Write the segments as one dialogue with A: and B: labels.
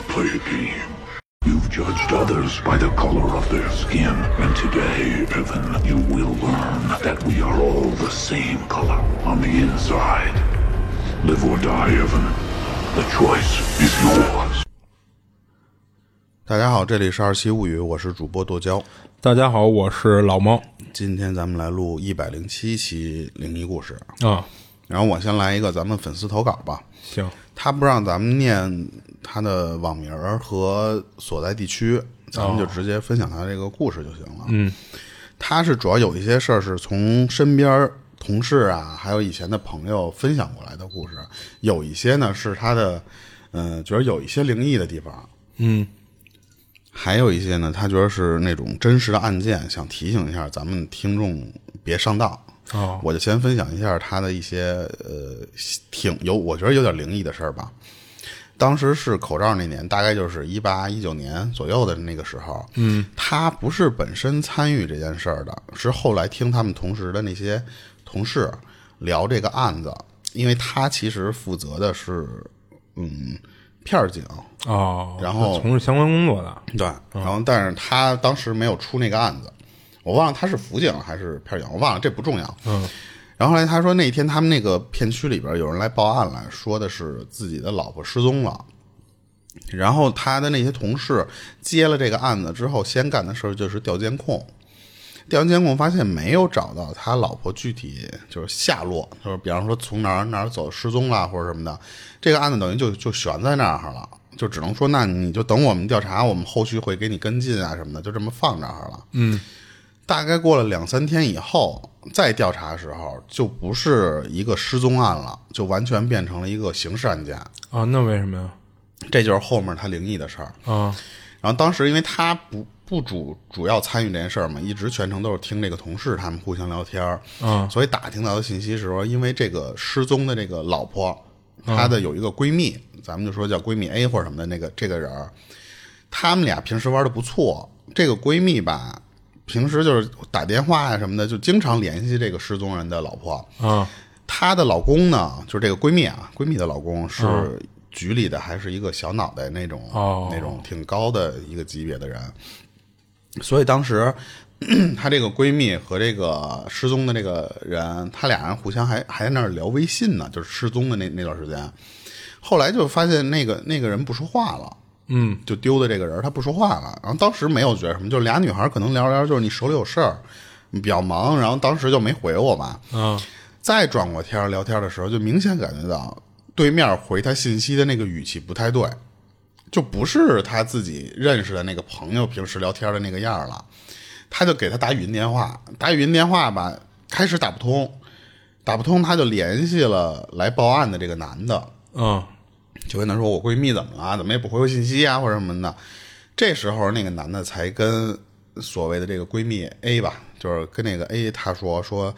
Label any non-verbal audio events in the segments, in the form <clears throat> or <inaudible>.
A: to play a game. You've judged others by the color of their skin, and today, Evan, you will learn that we are all the same color on the inside. Live or die, Evan. The choice is yours.
B: 大家好，这里是二七物语，我是主播剁椒。
C: 大家好，我是老猫
B: 今天咱们来录一百零七期灵异故事，
C: 啊。
B: 然后我先来一个咱们粉丝投稿吧。
C: 行，
B: 他不让咱们念他的网名儿和所在地区，咱们就直接分享他这个故事就行了。
C: 嗯，
B: 他是主要有一些事儿是从身边同事啊，还有以前的朋友分享过来的故事，有一些呢是他的，嗯、觉得有一些灵异的地方，
C: 嗯，
B: 还有一些呢，他觉得是那种真实的案件，想提醒一下咱们听众别上当。
C: 哦，
B: 我就先分享一下他的一些呃，挺有我觉得有点灵异的事儿吧。当时是口罩那年，大概就是一八一九年左右的那个时候。嗯，他不是本身参与这件事儿的，是后来听他们同时的那些同事聊这个案子，因为他其实负责的是嗯片儿警，
C: 哦，
B: 然后
C: 从事相关工作的，
B: 对，然后但是他当时没有出那个案子，我忘了他是辅警还是片警，我忘了，这不重要。
C: 嗯，
B: 然后后来他说那天他们那个片区里边有人来报案了说的是自己的老婆失踪了，然后他的那些同事接了这个案子之后，先干的事儿就是调监控。调完监控发现没有找到他老婆具体就是下落，就是比方说从哪儿哪儿走失踪了或者什么的，这个案子等于就就悬在那儿了，就只能说那你就等我们调查，我们后续会给你跟进啊什么的，就这么放这儿了。
C: 嗯，
B: 大概过了两三天以后，再调查的时候，就不是一个失踪案了，就完全变成了一个刑事案件。
C: 啊，那为什么呀？
B: 这就是后面他灵异的事儿。
C: 啊，
B: 然后当时因为他不不主主要参与这件事儿嘛，一直全程都是听这个同事他们互相聊天儿，
C: 啊
B: 所以打听到的信息是说，因为这个失踪的这个老婆，她的有一个闺蜜，咱们就说叫闺蜜 A 或者什么的那个这个人儿，他们俩平时玩的不错，这个闺蜜吧。平时就是打电话呀、什么的，就经常联系这个失踪人的老婆。
C: 啊，
B: 她的老公呢，就是这个闺蜜啊，闺蜜的老公是局里的，还是一个小脑袋那种，
C: 哦
B: 那种挺高的一个级别的人。所以当时，<clears throat> 她这个闺蜜和这个失踪的这个人，他俩人互相还还在那儿聊微信呢，就是失踪的那那段时间。后来就发现那个那个人不说话了。
C: 嗯，
B: 就丢的这个人，他不说话了。然后当时没有觉得什么，就俩女孩可能聊着聊着，就是你手里有事儿，你比较忙，然后当时就没回我嘛。
C: 嗯，
B: 再转过天聊天的时候，就明显感觉到对面回他信息的那个语气不太对，就不是他自己认识的那个朋友平时聊天的那个样儿了。他就给他打语音电话，打语音电话吧，开始打不通，打不通，他就联系了来报案的这个男的，
C: 嗯，
B: 就跟他说：“我闺蜜怎么了？怎么也不回我信息啊，或者什么的。”这时候，那个男的才跟所谓的这个闺蜜 A 吧，就是跟那个 A 他说说，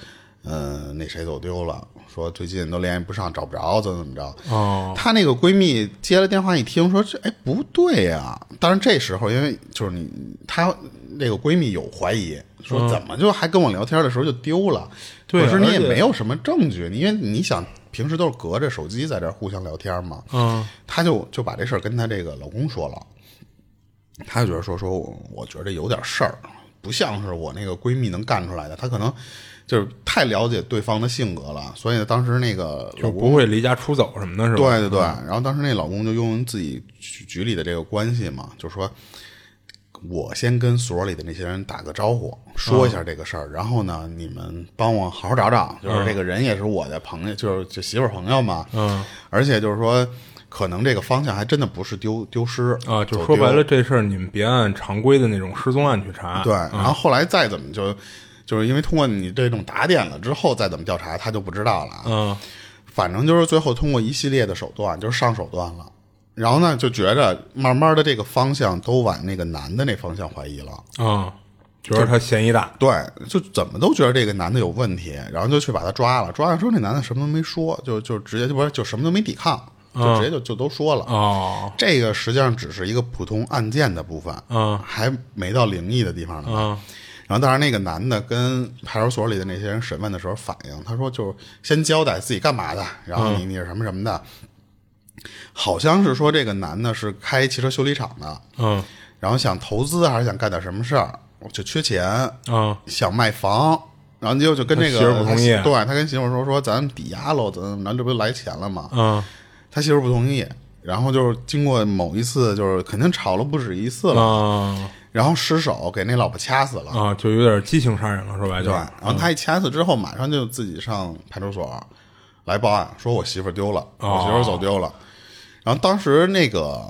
B: 嗯、那谁走丢了，说最近都联系不上，找不着，怎么怎么着。
C: 哦，
B: 她那个闺蜜接了电话一听，说这哎不对呀、当然这时候因为就是你她那个闺蜜有怀疑，说怎么就还跟我聊天的时候就丢了？
C: 对
B: 可是你也没有什么证据，因为你想平时都是隔着手机在这儿互相聊天嘛。
C: 嗯，
B: 她就就把这事儿跟她这个老公说了，她就觉得说说我我觉得有点事儿，不像是我那个闺蜜能干出来的，她可能就是太了解对方的性格了，所以当时那个
C: 就不会离家出走什么的，是吧？
B: 对对对，然后当时那老公就用自己局局里的这个关系嘛，就说，我先跟所里的那些人打个招呼，说一下这个事儿，然后呢，你们帮我好好找找，就是这个人也是我的朋友，就是就媳妇儿朋友嘛，
C: 嗯，
B: 而且就是说，可能这个方向还真的不是丢丢失
C: 啊，就说白了，这事儿你们别按常规的那种失踪案去查。
B: 对，然后后来再怎么就。就是因为通过你这种打点了之后，再怎么调查，他就不知道了啊。
C: 嗯，
B: 反正就是最后通过一系列的手段，就是上手段了。然后呢，就觉着慢慢的这个方向都往那个男的那方向怀疑了。
C: 啊，觉得他嫌疑大。
B: 对，就怎么都觉得这个男的有问题，然后就去把他抓了。抓了之后，那男的什么都没说，就就直接就不是就什么都没抵抗，就直接就就都说了。
C: 哦，
B: 这个实际上只是一个普通案件的部分，
C: 嗯
B: 还没到灵异的地方呢。
C: 嗯
B: 然后当然那个男的跟派出所里的那些人审问的时候反映，他说就是先交代自己干嘛的，然后你你是什么什么的。好像是说这个男的是开汽车修理厂的，
C: 嗯。
B: 然后想投资还是想干点什么事儿，就缺钱，
C: 嗯。
B: 想卖房，然后就就跟这个
C: 媳妇不同意。
B: 对他跟媳妇说说咱抵押喽，怎么怎么，这不就来钱了吗？
C: 嗯。
B: 他媳妇不同意，然后就是经过某一次，就是肯定吵了不止一次了，
C: 嗯
B: 然后失手给那老婆掐死了。
C: 啊，就有点激情杀人了，说白了就
B: 对，然后他一掐死之后，马上就自己上派出所来报案，说我媳妇儿丢了，
C: 哦。
B: 我媳妇儿走丢了。然后当时那个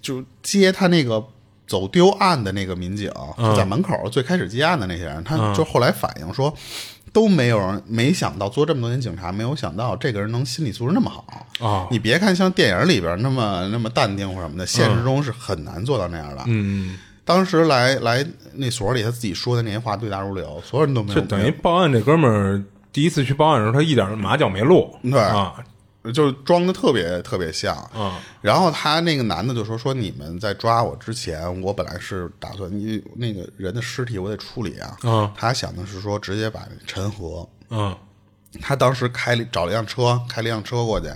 B: 就接他那个走丢案的那个民警，就在门口最开始接案的那些人，他就后来反映说。都没有人没想到做这么多年警察，没有想到这个人能心理素质那么好
C: 哦
B: 你别看像电影里边那么那么淡定或什么的，现实中是很难做到那样的。
C: 嗯，
B: 当时来来那所里，他自己说的那些话对答如流，所有人都没有
C: 就等于报案这哥们儿第一次去报案的时候，他一点马脚没露。
B: 对
C: 啊
B: 就装的特别特别像。
C: 嗯
B: 然后他那个男的就说说你们在抓我之前，我本来是打算你那个人的尸体我得处理啊。
C: 嗯
B: 他想的是说直接把陈和，
C: 嗯
B: 他当时开了找了一辆车，开了一辆车过去。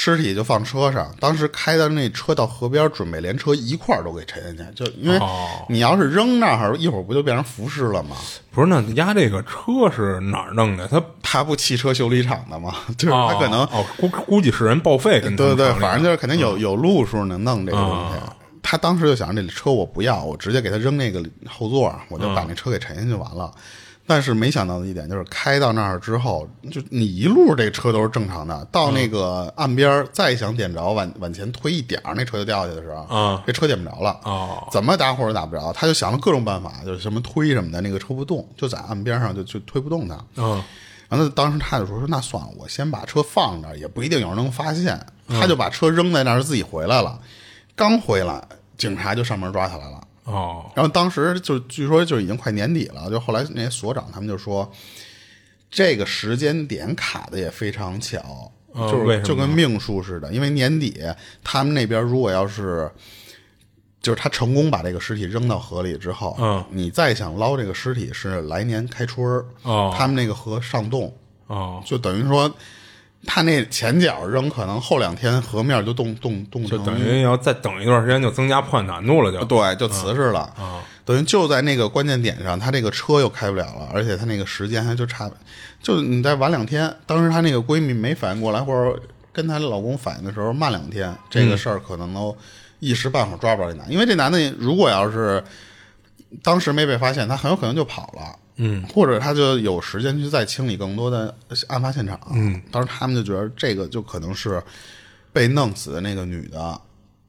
B: 尸体就放车上，当时开的那车到河边，准备连车一块儿都给沉下去，就因为
C: 哦
B: 你要是扔那儿，一会儿不就变成浮尸了吗？
C: 不是，那压这个车是哪儿弄的？他
B: 他不汽车修理厂的吗？就是他可能
C: 哦，估估计是人报废跟
B: 对对对，反正就是肯定有有路数能弄这个东西。
C: 啊
B: 他当时就想，这车我不要，我直接给他扔那个后座，我就把那车给沉下去就完了。但是没想到的一点就是，开到那儿之后，就你一路这车都是正常的，到那个岸边儿再想点着往往前推一点儿，那车就掉下去的时候，
C: 啊
B: 这车点不着了。
C: 哦
B: 怎么打火都打不着，他就想了各种办法，就是什么推什么的，那个车不动，就在岸边上就就推不动它。
C: 嗯
B: 然后当时他就说说那算了，我先把车放那儿，也不一定有人能发现。他就把车扔在那儿，自己回来了。刚回来，警察就上门抓他来了。
C: 哦。
B: 然后当时就据说就已经快年底了，就后来那些所长他们就说，这个时间点卡的也非常巧，
C: 嗯
B: 就是就跟命数似的，因为年底他们那边如果要是。就是他成功把这个尸体扔到河里之后，
C: 嗯。
B: 你再想捞这个尸体是来年开春儿，
C: 哦。
B: 他们那个河上冻，
C: 哦，
B: 就等于说，他那前脚扔，可能后两天河面就冻冻冻成，
C: 就等于要再等一段时间，就增加破案难度了，就
B: 对，就瓷实了。
C: 啊
B: 等于就在那个关键点上，他这个车又开不了了，而且他那个时间还就差，就你再晚两天，当时她那个闺蜜没反应过来，或者跟她老公反应的时候慢两天，这个事儿可能都一时半会儿抓不着这男的，因为这男的如果要是当时没被发现，他很有可能就跑了。嗯，或者他就有时间去再清理更多的案发现场。嗯，当时他们就觉得这个就可能是被弄死的那个女的，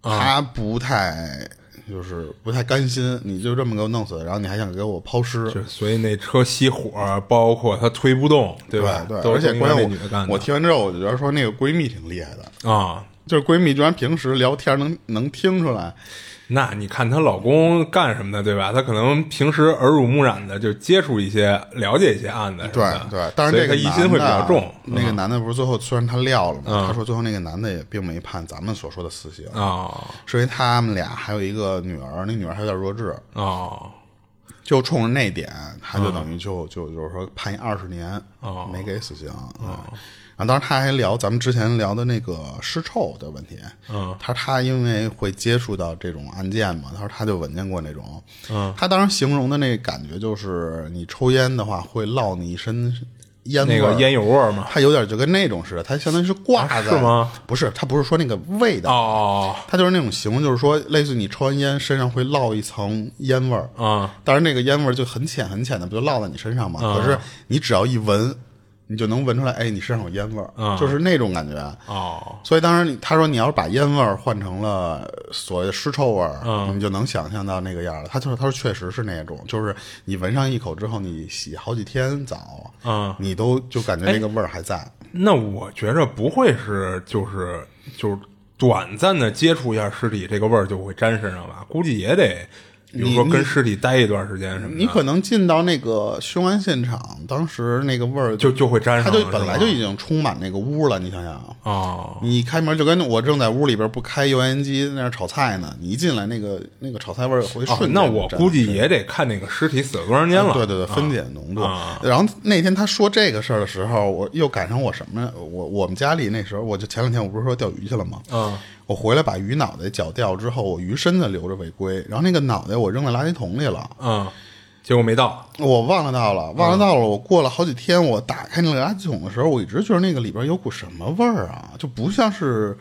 B: 她不太就是不太甘心，你就这么给我弄死，然后你还想给我抛尸，
C: 就所以那车熄火，包括她推不动，对吧？
B: 对，
C: 都
B: 而且关键
C: 女的干的。
B: 我我听完之后，我就觉得说那个闺蜜挺厉害的，
C: 啊，
B: 就是闺蜜居然平时聊天能能听出来，
C: 那你看她老公干什么的，对吧？她可能平时耳濡目染的就接触一些、了解一些案子
B: 对，对，但是这个
C: 疑心会比较重。
B: 那个男的不是最后虽然他撂了嘛，
C: 嗯。
B: 他说最后那个男的也并没判咱们所说的死刑，
C: 啊
B: 是因为他们俩还有一个女儿，那女儿还有点弱智，
C: 啊
B: 就冲着那点，他就等于就就就是说判一二十年，
C: 哦。
B: 没给死刑。对。然后当时他还聊咱们之前聊的那个尸臭的问题，
C: 嗯，
B: 他说他因为会接触到这种案件嘛，他说他就闻见过那种，
C: 嗯，
B: 他当时形容的那个感觉就是你抽烟的话会落你一身烟
C: 那个烟油味儿嘛。
B: 它有点就跟那种似的，他相当于是挂
C: 啊
B: 在、
C: 是吗？
B: 不是，他不是说那个味道，
C: 哦
B: 它就是那种形容，就是说类似于你抽完烟身上会落一层烟味儿，
C: 啊
B: 当然那个烟味儿就很浅很浅的，不就落在你身上嘛？
C: 嗯
B: 可是你只要一闻，你就能闻出来，哎，你身上有烟味儿，
C: 嗯
B: 就是那种感觉。
C: 哦
B: 所以当时他说你要是把烟味儿换成了所谓的尸臭味儿，
C: 嗯
B: 你就能想象到那个样儿了。他就是他说确实是那种，就是你闻上一口之后，你洗好几天澡，
C: 嗯，
B: 你都就感觉那个味儿还在。
C: 那我觉着不会是就是就是短暂的接触一下尸体，这个味儿就会沾身上吧？估计也得比如说跟尸体待一段时间什么的，
B: 你可能进到那个凶案现场，当时那个味儿
C: 就就会沾上它，
B: 就本来就已经充满那个屋了。你想想，
C: 哦，
B: 你一开门就跟我正在屋里边不开油烟机在那儿炒菜呢，你一进来那个那个炒菜味儿会
C: 哦
B: 瞬间
C: 那我估计也得看那个尸体死了多长时间了。
B: 对对对，分解浓度。
C: 啊
B: 然后那天他说这个事儿的时候，我又赶上我什么？我我们家里那时候，我就前两天我不是说钓鱼去了吗？
C: 嗯，
B: 我回来把鱼脑袋绞掉之后，我鱼身子留着未归，然后那个脑袋我扔在垃圾桶里了。
C: 嗯，结果没到。
B: 我忘了倒了，忘了倒了。我过了好几天，我打开那个垃圾桶的时候，我一直觉得那个里边有股什么味儿啊，就不像是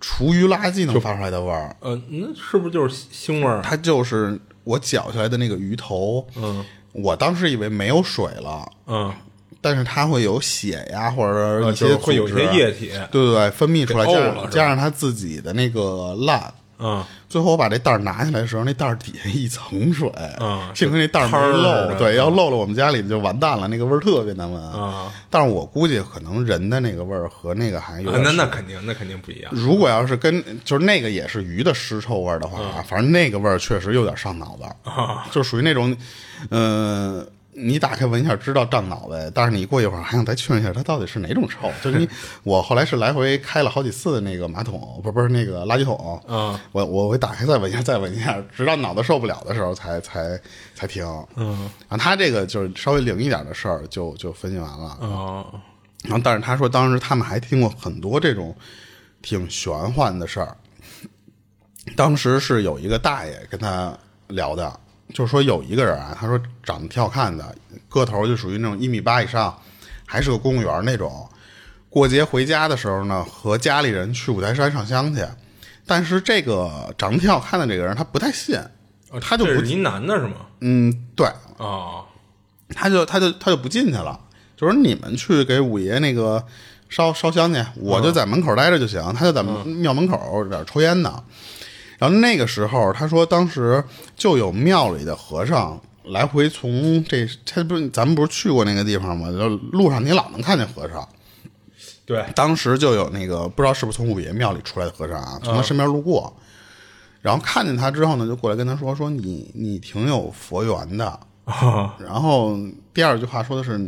B: 厨余垃圾能发出来的味儿，
C: 呃，那是不是就是腥味儿？
B: 它就是我绞下来的那个鱼头。
C: 嗯
B: 我当时以为没有水了，
C: 嗯，
B: 但是它会有血呀，或者
C: 呃
B: 一些
C: 就是会有一些液体。
B: 对对对，分泌出来，加加上它自己的那个烂。
C: 嗯
B: 最后我把这袋儿拿下来的时候，那袋儿底下一层水，
C: 嗯
B: 幸亏那袋儿没漏，对，要漏了我们家里就完蛋了，那个味儿特别难闻。
C: 啊
B: 但是我估计可能人的那个味儿和那个还有
C: 啊，那那肯定那肯定不一样。
B: 如果要是跟就是那个也是鱼的尸臭味儿的话，反正那个味儿确实有点上脑子，
C: 啊
B: 就属于那种，嗯、你打开闻一下知道胀脑袋，但是你过一会儿还想再确认一下它到底是哪种臭。<laughs> 就是你，我后来是来回开了好几次的那个马桶，不是不是那个垃圾桶，
C: 嗯
B: 我我会打开再闻一下，再闻一下，直到脑子受不了的时候才才才停。
C: 嗯
B: 啊，他这个就是稍微灵一点的事儿就就分析完了。
C: 哦
B: 然后，但是他说当时他们还听过很多这种挺玄幻的事儿。当时是有一个大爷跟他聊的，就是说有一个人啊，他说长得挺好看的，个头就属于那种一米八以上，还是个公务员那种。过节回家的时候呢，和家里人去五台山上香去，但是这个长得挺好看的这个人他不太信，他就不
C: 这是一男的是吗？
B: 嗯对，
C: 哦
B: 他就他就他就不进去了，就说你们去给五爷那个烧烧香去，我就在门口待着就行。他就在庙门口在抽烟呢。然后那个时候，他说当时就有庙里的和尚来回从这，他不是咱们不是去过那个地方吗？就路上你老能看见和尚。
C: 对，
B: 当时就有那个不知道是不是从五爷庙里出来的和尚啊，从他身边路过，然后看见他之后呢，就过来跟他说说你你挺有佛缘的，
C: 啊 <laughs>
B: 然后第二句话说的是，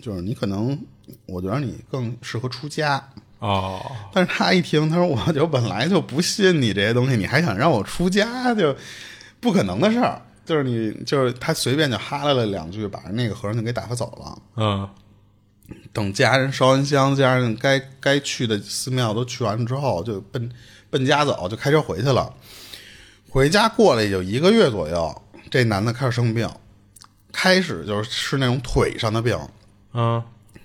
B: 就是你可能，我觉得你更适合出家。
C: 哦
B: 但是他一听，他说我就本来就不信你这些东西，你还想让我出家，就不可能的事儿。就是你，就是他随便就哈拉了两句，把那个和尚就给打发走了。
C: 嗯
B: 等家人烧完香，家人该该去的寺庙都去完之后，就奔奔家走，就开车回去了。回家过了也就一个月左右，这男的开始生病，开始就是是那种腿上的病，
C: 嗯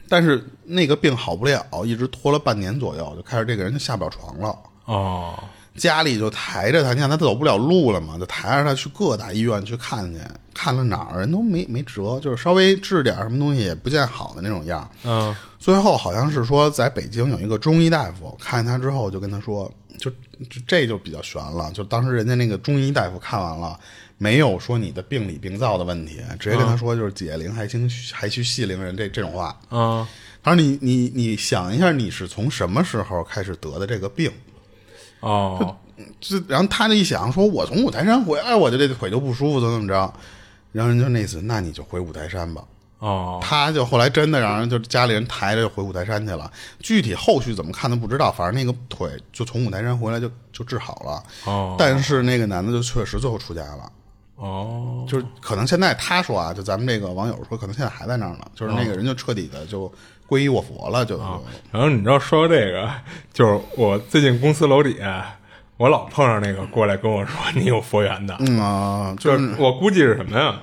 B: 但是那个病好不了，一直拖了半年左右，就开始这个人就下不了床了。
C: 哦
B: 家里就抬着他，你看他走不了路了嘛，就抬着他去各大医院去看去，看了哪儿人都没没辙，就是稍微治点什么东西也不见好的那种样。
C: 嗯
B: 最后好像是说，在北京有一个中医大夫看见他之后，就跟他说，就就这就比较悬了。就当时人家那个中医大夫看完了，没有说你的病理病灶的问题，直接跟他说就是解铃还须还须系铃人这这种话。
C: 啊
B: 他说你你你想一下，你是从什么时候开始得的这个病？
C: 哦
B: 这然后他就一想，说我从五台山回来，我就这腿就不舒服，怎么怎么着。然后人就那意思，那你就回五台山吧。
C: 哦
B: 他就后来真的让人就家里人抬着就回五台山去了，具体后续怎么看都不知道，反正那个腿就从五台山回来就就治好了。
C: 哦
B: 但是那个男的就确实最后出家了，
C: 哦
B: 就是可能现在他说啊，就咱们这个网友说，可能现在还在那儿呢，就是那个人就彻底的就皈依我佛了，就就
C: 然后你知道说到这个，就是我最近公司楼底下，我老碰上那个过来跟我说你有佛缘的，
B: 嗯啊，就
C: 就是我估计是什么呀？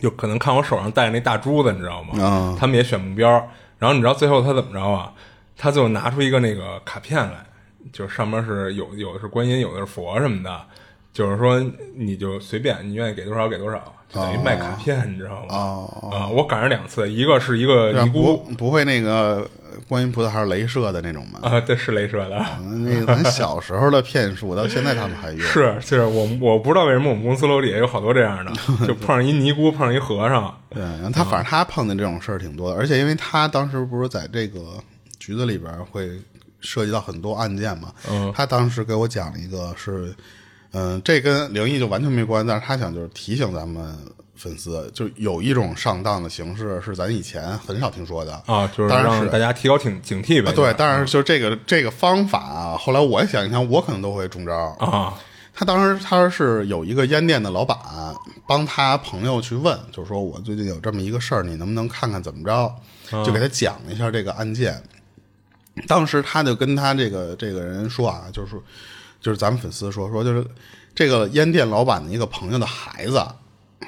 C: 就可能看我手上戴那大珠子，你知道吗？
B: 啊
C: 他们也选目标，然后你知道最后他怎么着啊？他最后拿出一个那个卡片来，就是上面是有有的是观音，有的是佛什么的，就是说你就随便，你愿意给多少给多少，就等于卖卡片，你知道吗？
B: 哦
C: 啊，我赶上两次，一个是一个尼姑
B: 不会那个观音菩萨还是镭射的那种吗？
C: 啊，对是镭射的。
B: 那个咱小时候的骗术，到现在他们还用。
C: 是，就是我我不知道为什么我们公司楼底下有好多这样的，就碰上一尼姑，碰上一和尚，<laughs>
B: 对，然后他反正他碰见这种事儿挺多的，而且因为他当时不是在这个局子里边会涉及到很多案件嘛，
C: 嗯
B: 他当时给我讲了一个是，嗯，这跟灵异就完全没关，但是他想就是提醒咱们粉丝，就有一种上当的形式是咱以前很少听说的
C: 啊，就是让大家提高警警惕呗。
B: 啊，对，但是就是这个这个方法啊，后来我想一想，我可能都会中招
C: 啊。
B: 他当时他是有一个烟店的老板帮他朋友去问，就是说我最近有这么一个事儿，你能不能看看怎么着？就给他讲一下这个案件。当时他就跟他这个这个人说啊，就是说，就是咱们粉丝说说，就是这个烟店老板的一个朋友的孩子，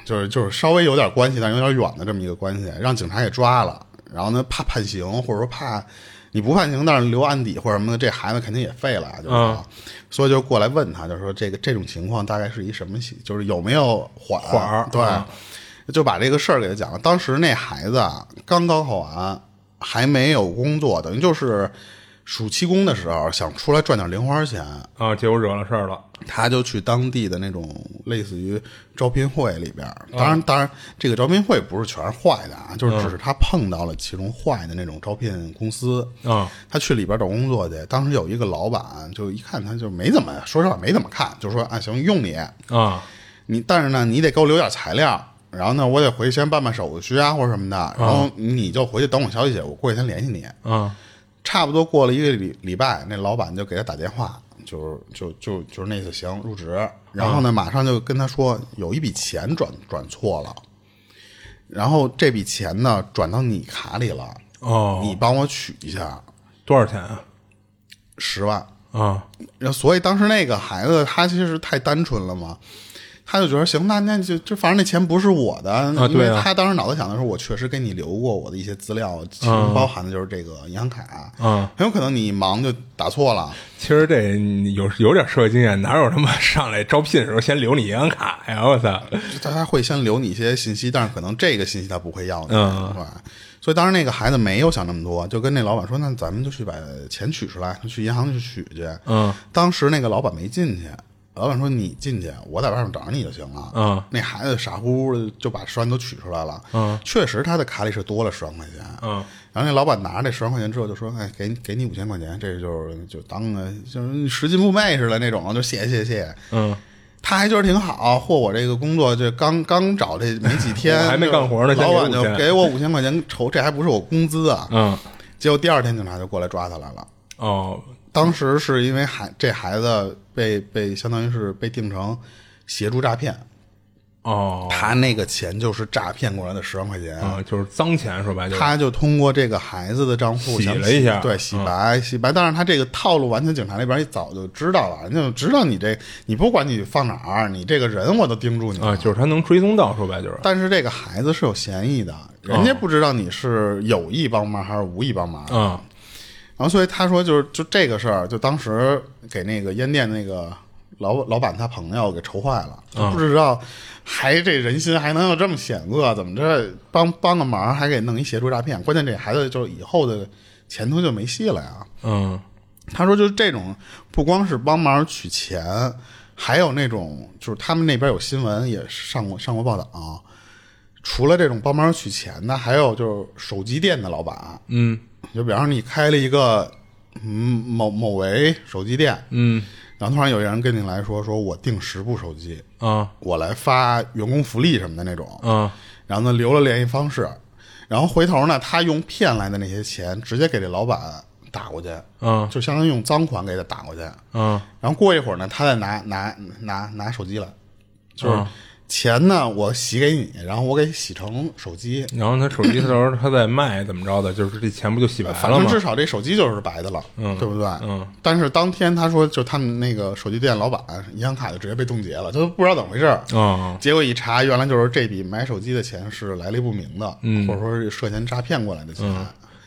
B: 就是就是稍微有点关系，但有点远的这么一个关系，让警察给抓了。然后呢，怕判刑，或者说怕你不判刑，但是留案底或者什么的，这孩子肯定也废了，就是说，所以就过来问他，就是说这个这种情况大概是一什么，就是有没有缓
C: 缓
B: 对。就把这个事儿给他讲了。当时那孩子啊，刚高考完，还没有工作，等于就是暑期工的时候，想出来赚点零花钱
C: 啊，结果惹了事儿了。
B: 他就去当地的那种类似于招聘会里边，当然，当然这个招聘会不是全是坏的啊，就是只是他碰到了其中坏的那种招聘公司
C: 啊。
B: 他去里边找工作去，当时有一个老板就一看他就没怎么说实话没怎么看，就说啊行用你
C: 啊，
B: 你但是呢你得给我留点材料。然后呢，我得回去先办办手续啊，或者什么的。然后你就回去等我消息，我过几天联系你。
C: 嗯，
B: 差不多过了一个礼礼拜，那老板就给他打电话，就是就就就是那次行入职。然后呢，马上就跟他说有一笔钱转转错了，然后这笔钱呢转到你卡里了。
C: 哦，
B: 你帮我取一下，
C: 多少钱啊？
B: 十万
C: 啊。
B: 然后所以当时那个孩子他其实太单纯了嘛。他就觉得行，那那就就反正那钱不是我的，因为他当时脑子想的是，我确实给你留过我的一些资料，其中包含的就是这个银行卡，
C: 嗯，
B: 很有可能你忙就打错了。
C: 其实这有有点社会经验，哪有他妈 <laughs> 上来招聘的时候先留你银行卡呀？我操！
B: 他会先留你一些信息，但是可能这个信息他不会要的，
C: 嗯，
B: 对所以当时那个孩子没有想那么多，就跟那老板说：“那咱们就去把钱取出来，去银行去取去。”
C: 嗯，
B: 当时那个老板没进去。老板说：“你进去，我在外面等着你就行了。”
C: 嗯，
B: 那孩子傻乎乎的就把十万都取出来了。
C: 嗯，
B: 确实他的卡里是多了十万块钱。
C: 嗯，
B: 然后那老板拿着这十万块钱之后就说：“哎，给给你五千块钱，这就是就当个就是拾金不昧似的那种，就谢谢谢谢。”
C: 嗯，
B: 他还觉得挺好，或，我这个工作这刚刚找这没几天，<laughs>
C: 还没干活呢，
B: 老板就给我五千块钱酬，这还不是我工资啊。
C: 嗯，
B: 结果第二天警察就过来抓他来了。
C: 哦。
B: 当时是因为孩这孩子被被相当于是被定成协助诈骗，
C: 哦，
B: 他那个钱就是诈骗过来的十万块钱
C: 啊，就是脏钱说白了，
B: 他就通过这个孩子的账户
C: 洗了一下，
B: 对，洗白洗白。但是他这个套路完全警察那边早就知道了，就知道你这你不管你放哪儿，你这个人我都盯住你
C: 啊，就是他能追踪到，说白就是。
B: 但是这个孩子是有嫌疑的，人家不知道你是有意帮忙还是无意帮忙
C: 啊。
B: 然后，所以他说，就是就这个事儿，就当时给那个烟店那个老老板他朋友给愁坏了，就不知道还这人心还能有这么险恶，怎么着帮帮个忙还给弄一协助诈骗？关键这孩子就以后的前途就没戏了呀。
C: 嗯，
B: 他说，就这种不光是帮忙取钱，还有那种就是他们那边有新闻也上过上过报道，啊除了这种帮忙取钱的，还有就是手机店的老板，
C: 嗯。
B: 就比方说你开了一个嗯某某为手机店，
C: 嗯，
B: 然后突然有人跟你来说，说我订十部手机
C: 啊，
B: 我来发员工福利什么的那种，
C: 嗯，
B: 然后呢留了联系方式，然后回头呢他用骗来的那些钱直接给这老板打过去，
C: 嗯，
B: 就相当于用赃款给他打过去，
C: 嗯，
B: 然后过一会儿呢他再拿拿拿拿手机来，就是。钱呢，我洗给你，然后我给洗成手机，
C: 然后他手机到时候他在卖，怎么着的？就是这钱不就洗白了吗？
B: 反正至少这手机就是白的了，
C: 嗯，
B: 对不对？
C: 嗯。
B: 但是当天他说，就他们那个手机店老板银行卡就直接被冻结了，他都不知道怎么回事儿。
C: 嗯。
B: 结果一查，原来就是这笔买手机的钱是来历不明的，
C: 嗯，
B: 或者说是涉嫌诈骗过来的钱。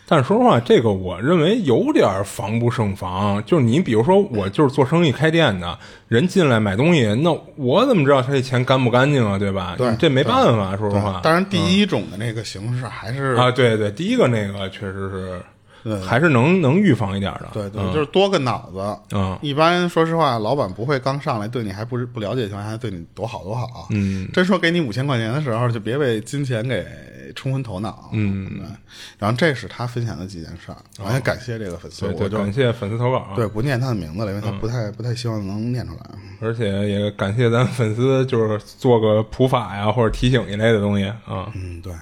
C: 但是说实话，这个我认为有点防不胜防。就是你比如说，我就是做生意开店的，人进来买东西，那我怎么知道他这钱干不干净啊？对吧？
B: 对，
C: 这没办法，说实话。
B: 当然，第一种的那个形式还是
C: 啊，对对，第一个那个确实是还是能能预防一点的。
B: 对对，
C: 嗯
B: 就是多个脑子。
C: 嗯
B: 一般说实话，老板不会刚上来对你还不是不了解的情况下对你多好多好。
C: 嗯，
B: 真说给你五千块钱的时候，就别被金钱给冲昏头脑。嗯，对。然后这是他分享的几件事儿，我也感谢这个粉丝，
C: 对对，
B: 我就
C: 感谢粉丝投稿。
B: 对不念他的名字了，因为他不太不太希望能念出来。
C: 而且也感谢咱粉丝，就是做个普法呀或者提醒一类的东西啊。
B: 嗯，对。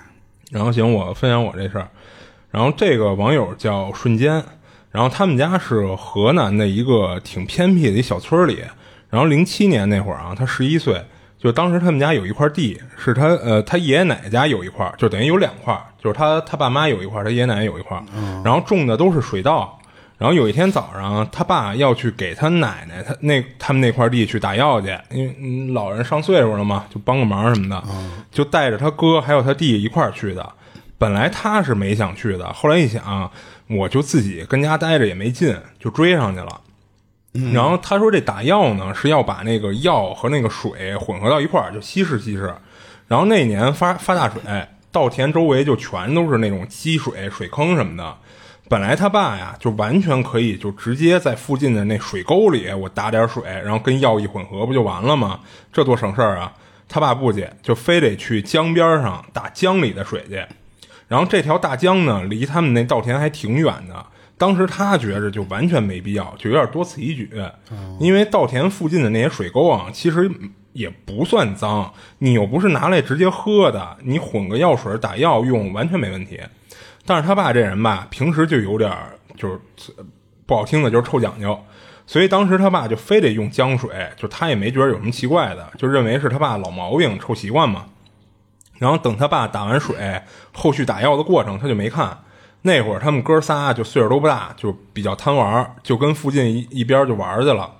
C: 然后行，我分享我这事儿。然后这个网友叫瞬间，然后他们家是河南的一个挺偏僻的一小村里。然后零七年那会儿啊，他十一岁，就当时他们家有一块地，是他呃他爷爷奶奶家有一块，就等于有两块，就是他他爸妈有一块，他爷爷奶奶有一块，然后种的都是水稻。然后有一天早上，他爸要去给他奶奶他那他们那块地去打药去，因为嗯老人上岁数了嘛，就帮个忙什么的，就带着他哥还有他弟一块儿去的。本来他是没想去的，后来一想，我就自己跟家待着也没劲，就追上去了。然后他说这打药呢是要把那个药和那个水混合到一块儿，就稀释稀释。然后那年发发大水，稻田周围就全都是那种积水、水坑什么的。本来他爸呀就完全可以就直接在附近的那水沟里我打点水，然后跟药一混合不就完了吗？这多省事儿啊！他爸不去，就非得去江边上打江里的水去。然后这条大江呢，离他们那稻田还挺远的。当时他觉着就完全没必要，就有点多此一举。因为稻田附近的那些水沟啊，其实也不算脏，你又不是拿来直接喝的，你混个药水打药用完全没问题。但是他爸这人吧，平时就有点就是不好听的，就是臭讲究。所以当时他爸就非得用江水，就他也没觉得有什么奇怪的，就认为是他爸老毛病、臭习惯嘛。然后等他爸打完水，后续打药的过程他就没看。那会儿他们哥仨就岁数都不大，就比较贪玩，就跟附近一边就玩去了。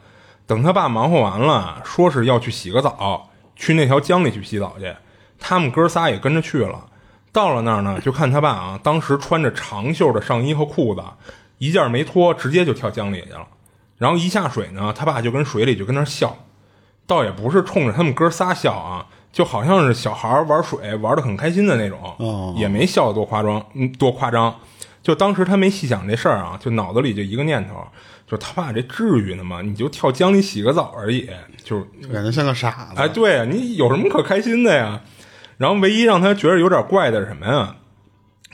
C: 等他爸忙活完了，说是要去洗个澡，去那条江里去洗澡去。他们哥仨也跟着去了。到了那儿呢，就看他爸啊，当时穿着长袖的上衣和裤子，一件没脱，直接就跳江里去了。然后一下水呢，他爸就跟水里就跟那笑，倒也不是冲着他们哥仨笑啊，就好像是小孩玩水玩的很开心的那种，也没笑得多夸张，嗯，多夸张。就当时他没细想这事儿啊，就脑子里就一个念头，就他爸这至于呢吗？你就跳江里洗个澡而已，就
B: 感觉像个傻子。
C: 哎，对啊，你有什么可开心的呀？然后唯一让他觉得有点怪的是什么呀？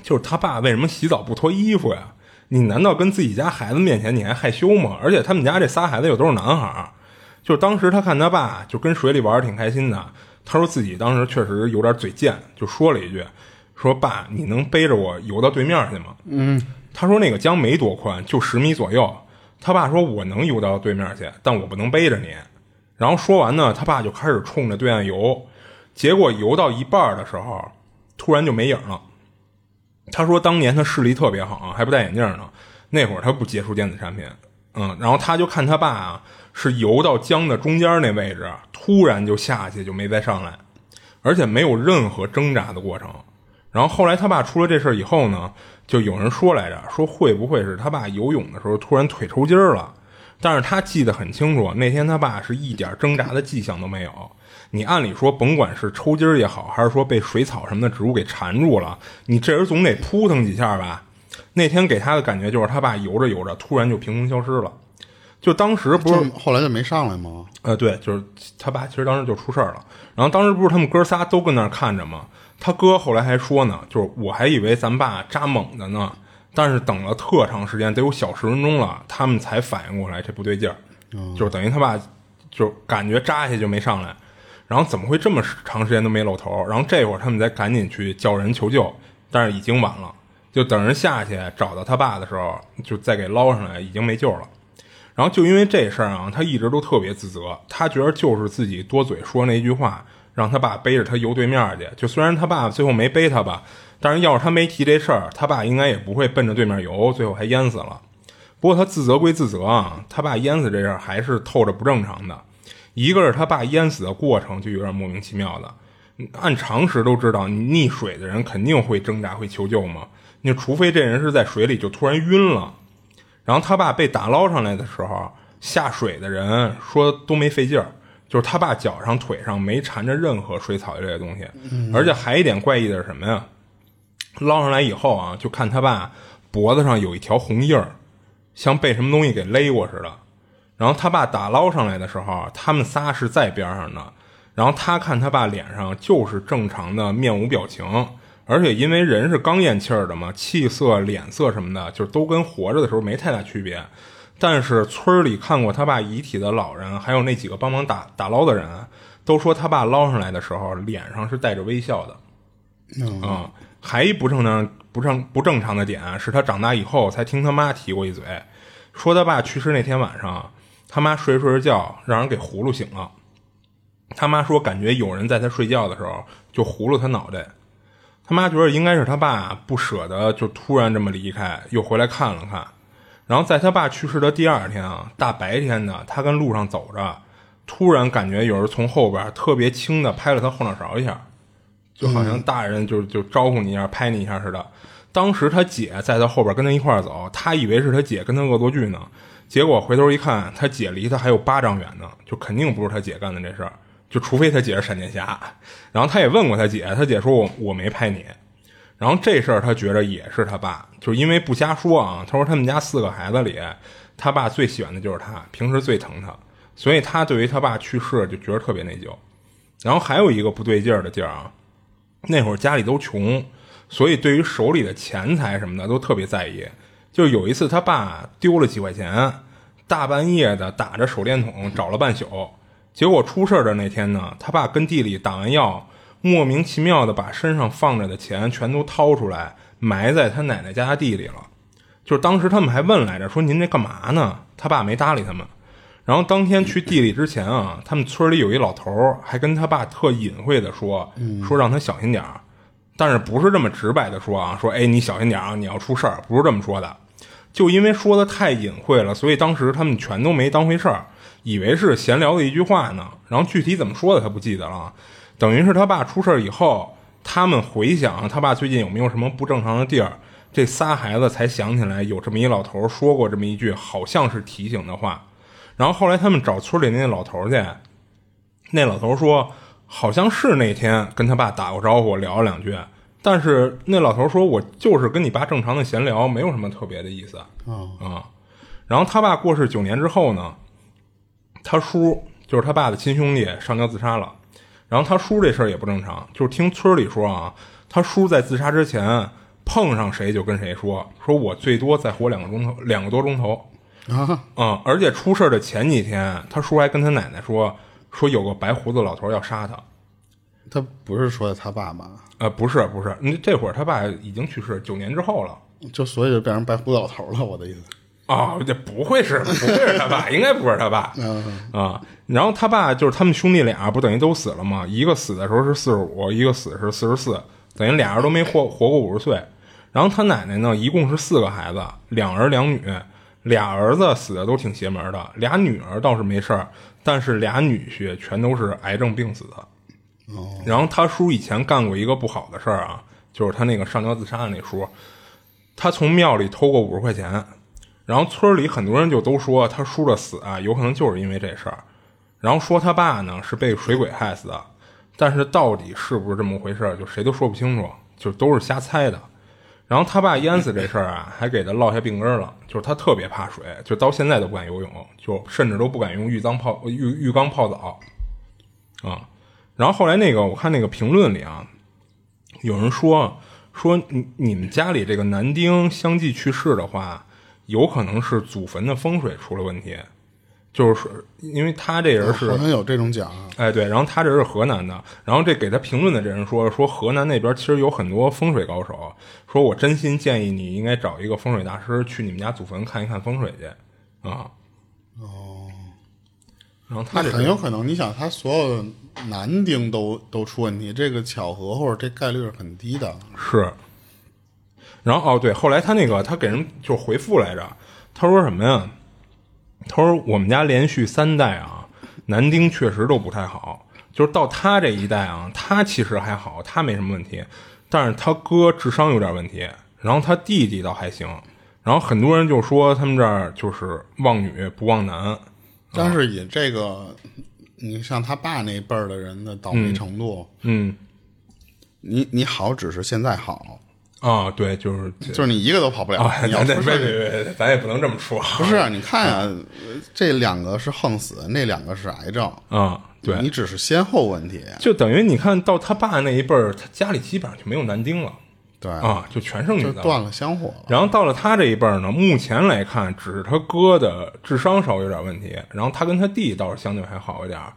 C: 就是他爸为什么洗澡不脱衣服呀？你难道跟自己家孩子面前你还害羞吗？而且他们家这仨孩子又都是男孩儿，就是当时他看他爸就跟水里玩的挺开心的，他说自己当时确实有点嘴贱，就说了一句：“说爸，你能背着我游到对面去吗？”嗯，他说那个江没多宽，就十米左右。他爸说：“我能游到对面去，但我不能背着你。”然后说完呢，他爸就开始冲着对岸游，结果游到一半的时候，突然就没影了。他说当年他视力特别好啊，还不戴眼镜呢。那会儿他不接触电子产品，嗯，然后他就看他爸啊是游到江的中间那位置，突然就下去就没再上来，而且没有任何挣扎的过程。然后后来他爸出了这事儿以后呢，就有人说来着，说会不会是他爸游泳的时候突然腿抽筋儿了？但是他记得很清楚，那天他爸是一点挣扎的迹象都没有。你按理说，甭管是抽筋儿也好，还是说被水草什么的植物给缠住了，你这人总得扑腾几下吧？那天给他的感觉就是他爸游着游着，突然就凭空消失了。就当时不是
B: 后来就没上来吗？
C: 呃，对，就是他爸其实当时就出事儿了。然后当时不是他们哥仨都跟那儿看着吗？他哥后来还说呢，就是我还以为咱爸扎猛的呢，但是等了特长时间，得有小十分钟了，他们才反应过来这不对劲儿，就是等于他爸就感觉扎下去就没上来，然后怎么会这么长时间都没露头？然后这会儿他们才赶紧去叫人求救，但是已经晚了，就等人下去找到他爸的时候，就再给捞上来，已经没救了。然后就因为这事儿啊，他一直都特别自责，他觉得就是自己多嘴说那句话，让他爸背着他游对面去。就虽然他爸最后没背他吧，但是要是他没提这事儿，他爸应该也不会奔着对面游，最后还淹死了。不过他自责归自责啊，他爸淹死这事儿还是透着不正常的。一个是他爸淹死的过程就有点莫名其妙的，按常识都知道，溺水的人肯定会挣扎会求救嘛，那除非这人是在水里就突然晕了。然后他爸被打捞上来的时候，下水的人说都没费劲儿，就是他爸脚上、腿上没缠着任何水草一类的东西，而且还一点怪异的是什么呀？捞上来以后啊，就看他爸脖子上有一条红印儿，像被什么东西给勒过似的。然后他爸打捞上来的时候，他们仨是在边上的。然后他看他爸脸上就是正常的面无表情，而且因为人是刚咽气儿的嘛，气色、脸色什么的，就都跟活着的时候没太大区别。但是村里看过他爸遗体的老人，还有那几个帮忙打打捞的人，都说他爸捞上来的时候脸上是带着微笑的。啊、还一不正常不正不正常的点是他长大以后才听他妈提过一嘴，说他爸去世那天晚上，他妈睡着睡着觉，让人给葫芦醒了。他妈说感觉有人在他睡觉的时候就葫芦他脑袋。他妈觉得应该是他爸不舍得就突然这么离开，又回来看了看。然后在他爸去世的第二天啊，大白天的，他跟路上走着，突然感觉有人从后边特别轻的拍了他后脑勺一下，就好像大人就就招呼你一下、拍你一下似的。当时他姐在他后边跟他一块儿走，他以为是他姐跟他恶作剧呢，结果回头一看，他姐离他还有八丈远呢，就肯定不是他姐干的这事儿，就除非他姐是闪电侠。然后他也问过他姐，他姐说我我没拍你。然后这事儿他觉着也是他爸，就是因为不瞎说啊。他说他们家四个孩子里，他爸最喜欢的就是他，平时最疼他，所以他对于他爸去世就觉得特别内疚。然后还有一个不对劲儿的地儿啊，那会儿家里都穷，所以对于手里的钱财什么的都特别在意。就有一次他爸丢了几块钱，大半夜的打着手电筒找了半宿，结果出事儿的那天呢，他爸跟地里打完药。莫名其妙的把身上放着的钱全都掏出来，埋在他奶奶家地里了。就是当时他们还问来着，说您这干嘛呢？他爸没搭理他们。然后当天去地里之前啊，他们村里有一老头儿还跟他爸特隐晦的说，说让他小心点儿，但是不是这么直白的说啊，说哎你小心点啊，你要出事儿，不是这么说的。就因为说的太隐晦了，所以当时他们全都没当回事儿，以为是闲聊的一句话呢。然后具体怎么说的他不记得了。等于是他爸出事以后，他们回想他爸最近有没有什么不正常的地儿，这仨孩子才想起来有这么一老头说过这么一句好像是提醒的话。然后后来他们找村里那老头去，那老头说好像是那天跟他爸打过招呼聊了两句，但是那老头说我就是跟你爸正常的闲聊，没有什么特别的意思啊、
B: 哦
C: 然后他爸过世九年之后呢，他叔就是他爸的亲兄弟上吊自杀了。然后他叔这事儿也不正常，就是听村里说啊，他叔在自杀之前碰上谁就跟谁说，说我最多再活两个钟头，两个多钟头。
B: 啊，
C: 嗯，而且出事儿的前几天，他叔还跟他奶奶说，说有个白胡子老头要杀他。
B: 他不是说的他爸爸，
C: 呃，不是不是，那这会儿他爸已经去世九年之后了。
B: 就所以就变成白胡子老头了。我的意思，
C: 啊、这不会是不会是他爸，<laughs> 应该不是他爸啊。然后他爸就是他们兄弟俩，不等于都死了吗？一个死的时候是四十五，一个死是四十四，等于俩人都没活活过五十岁。然后他奶奶呢，一共是四个孩子，两儿两女，俩儿子死的都挺邪门的，俩女儿倒是没事儿，但是俩女婿全都是癌症病死的。然后他叔以前干过一个不好的事儿啊，就是他那个上吊自杀的那叔，他从庙里偷过五十块钱，然后村里很多人就都说他叔的死啊，有可能就是因为这事儿，然后说他爸呢是被水鬼害死的，但是到底是不是这么回事儿，就谁都说不清楚，就都是瞎猜的。然后他爸淹死这事儿啊，还给他落下病根了，就是他特别怕水，就到现在都不敢游泳，就甚至都不敢用浴缸泡浴浴缸泡澡啊。然后后来那个我看那个评论里啊，有人说说你你们家里这个男丁相继去世的话，有可能是祖坟的风水出了问题，就是说因为他这人是
B: 好像有这种讲啊。
C: 哎，对，然后他这是河南的，然后这给他评论的这人说说河南那边其实有很多风水高手，说我真心建议你应该找一个风水大师去你们家祖坟看一看风水去啊。哦，然后他这
B: 很有可能，你想他所有的男丁都都出问题，这个巧合或者这概率是很低的。
C: 是，然后哦对，后来他那个他给人就回复来着，他说什么呀？他说我们家连续三代啊，男丁确实都不太好，就是到他这一代啊，他其实还好，他没什么问题，但是他哥智商有点问题，然后他弟弟倒还行，然后很多人就说他们这儿就是望女不望男，
B: 但是以这个，你像他爸那辈儿的人的倒霉程度，
C: 嗯
B: 你你好只是现在好，
C: 啊，对，就是
B: 就是你一个都跑不了。
C: 啊，
B: 你要
C: 咱别别别别，咱也不能这么说。
B: 不是啊，你看啊，呃这两个是横死，那两个是癌症。
C: 啊，对，
B: 你只是先后问题。
C: 就等于你看到他爸那一辈儿，他家里基本上就没有男丁了
B: 对，
C: 啊，就全剩女
B: 断了香火了。
C: 然后到了他这一辈儿呢，目前来看，只是他哥的智商稍微有点问题，然后他跟他弟倒是相对还好一点儿。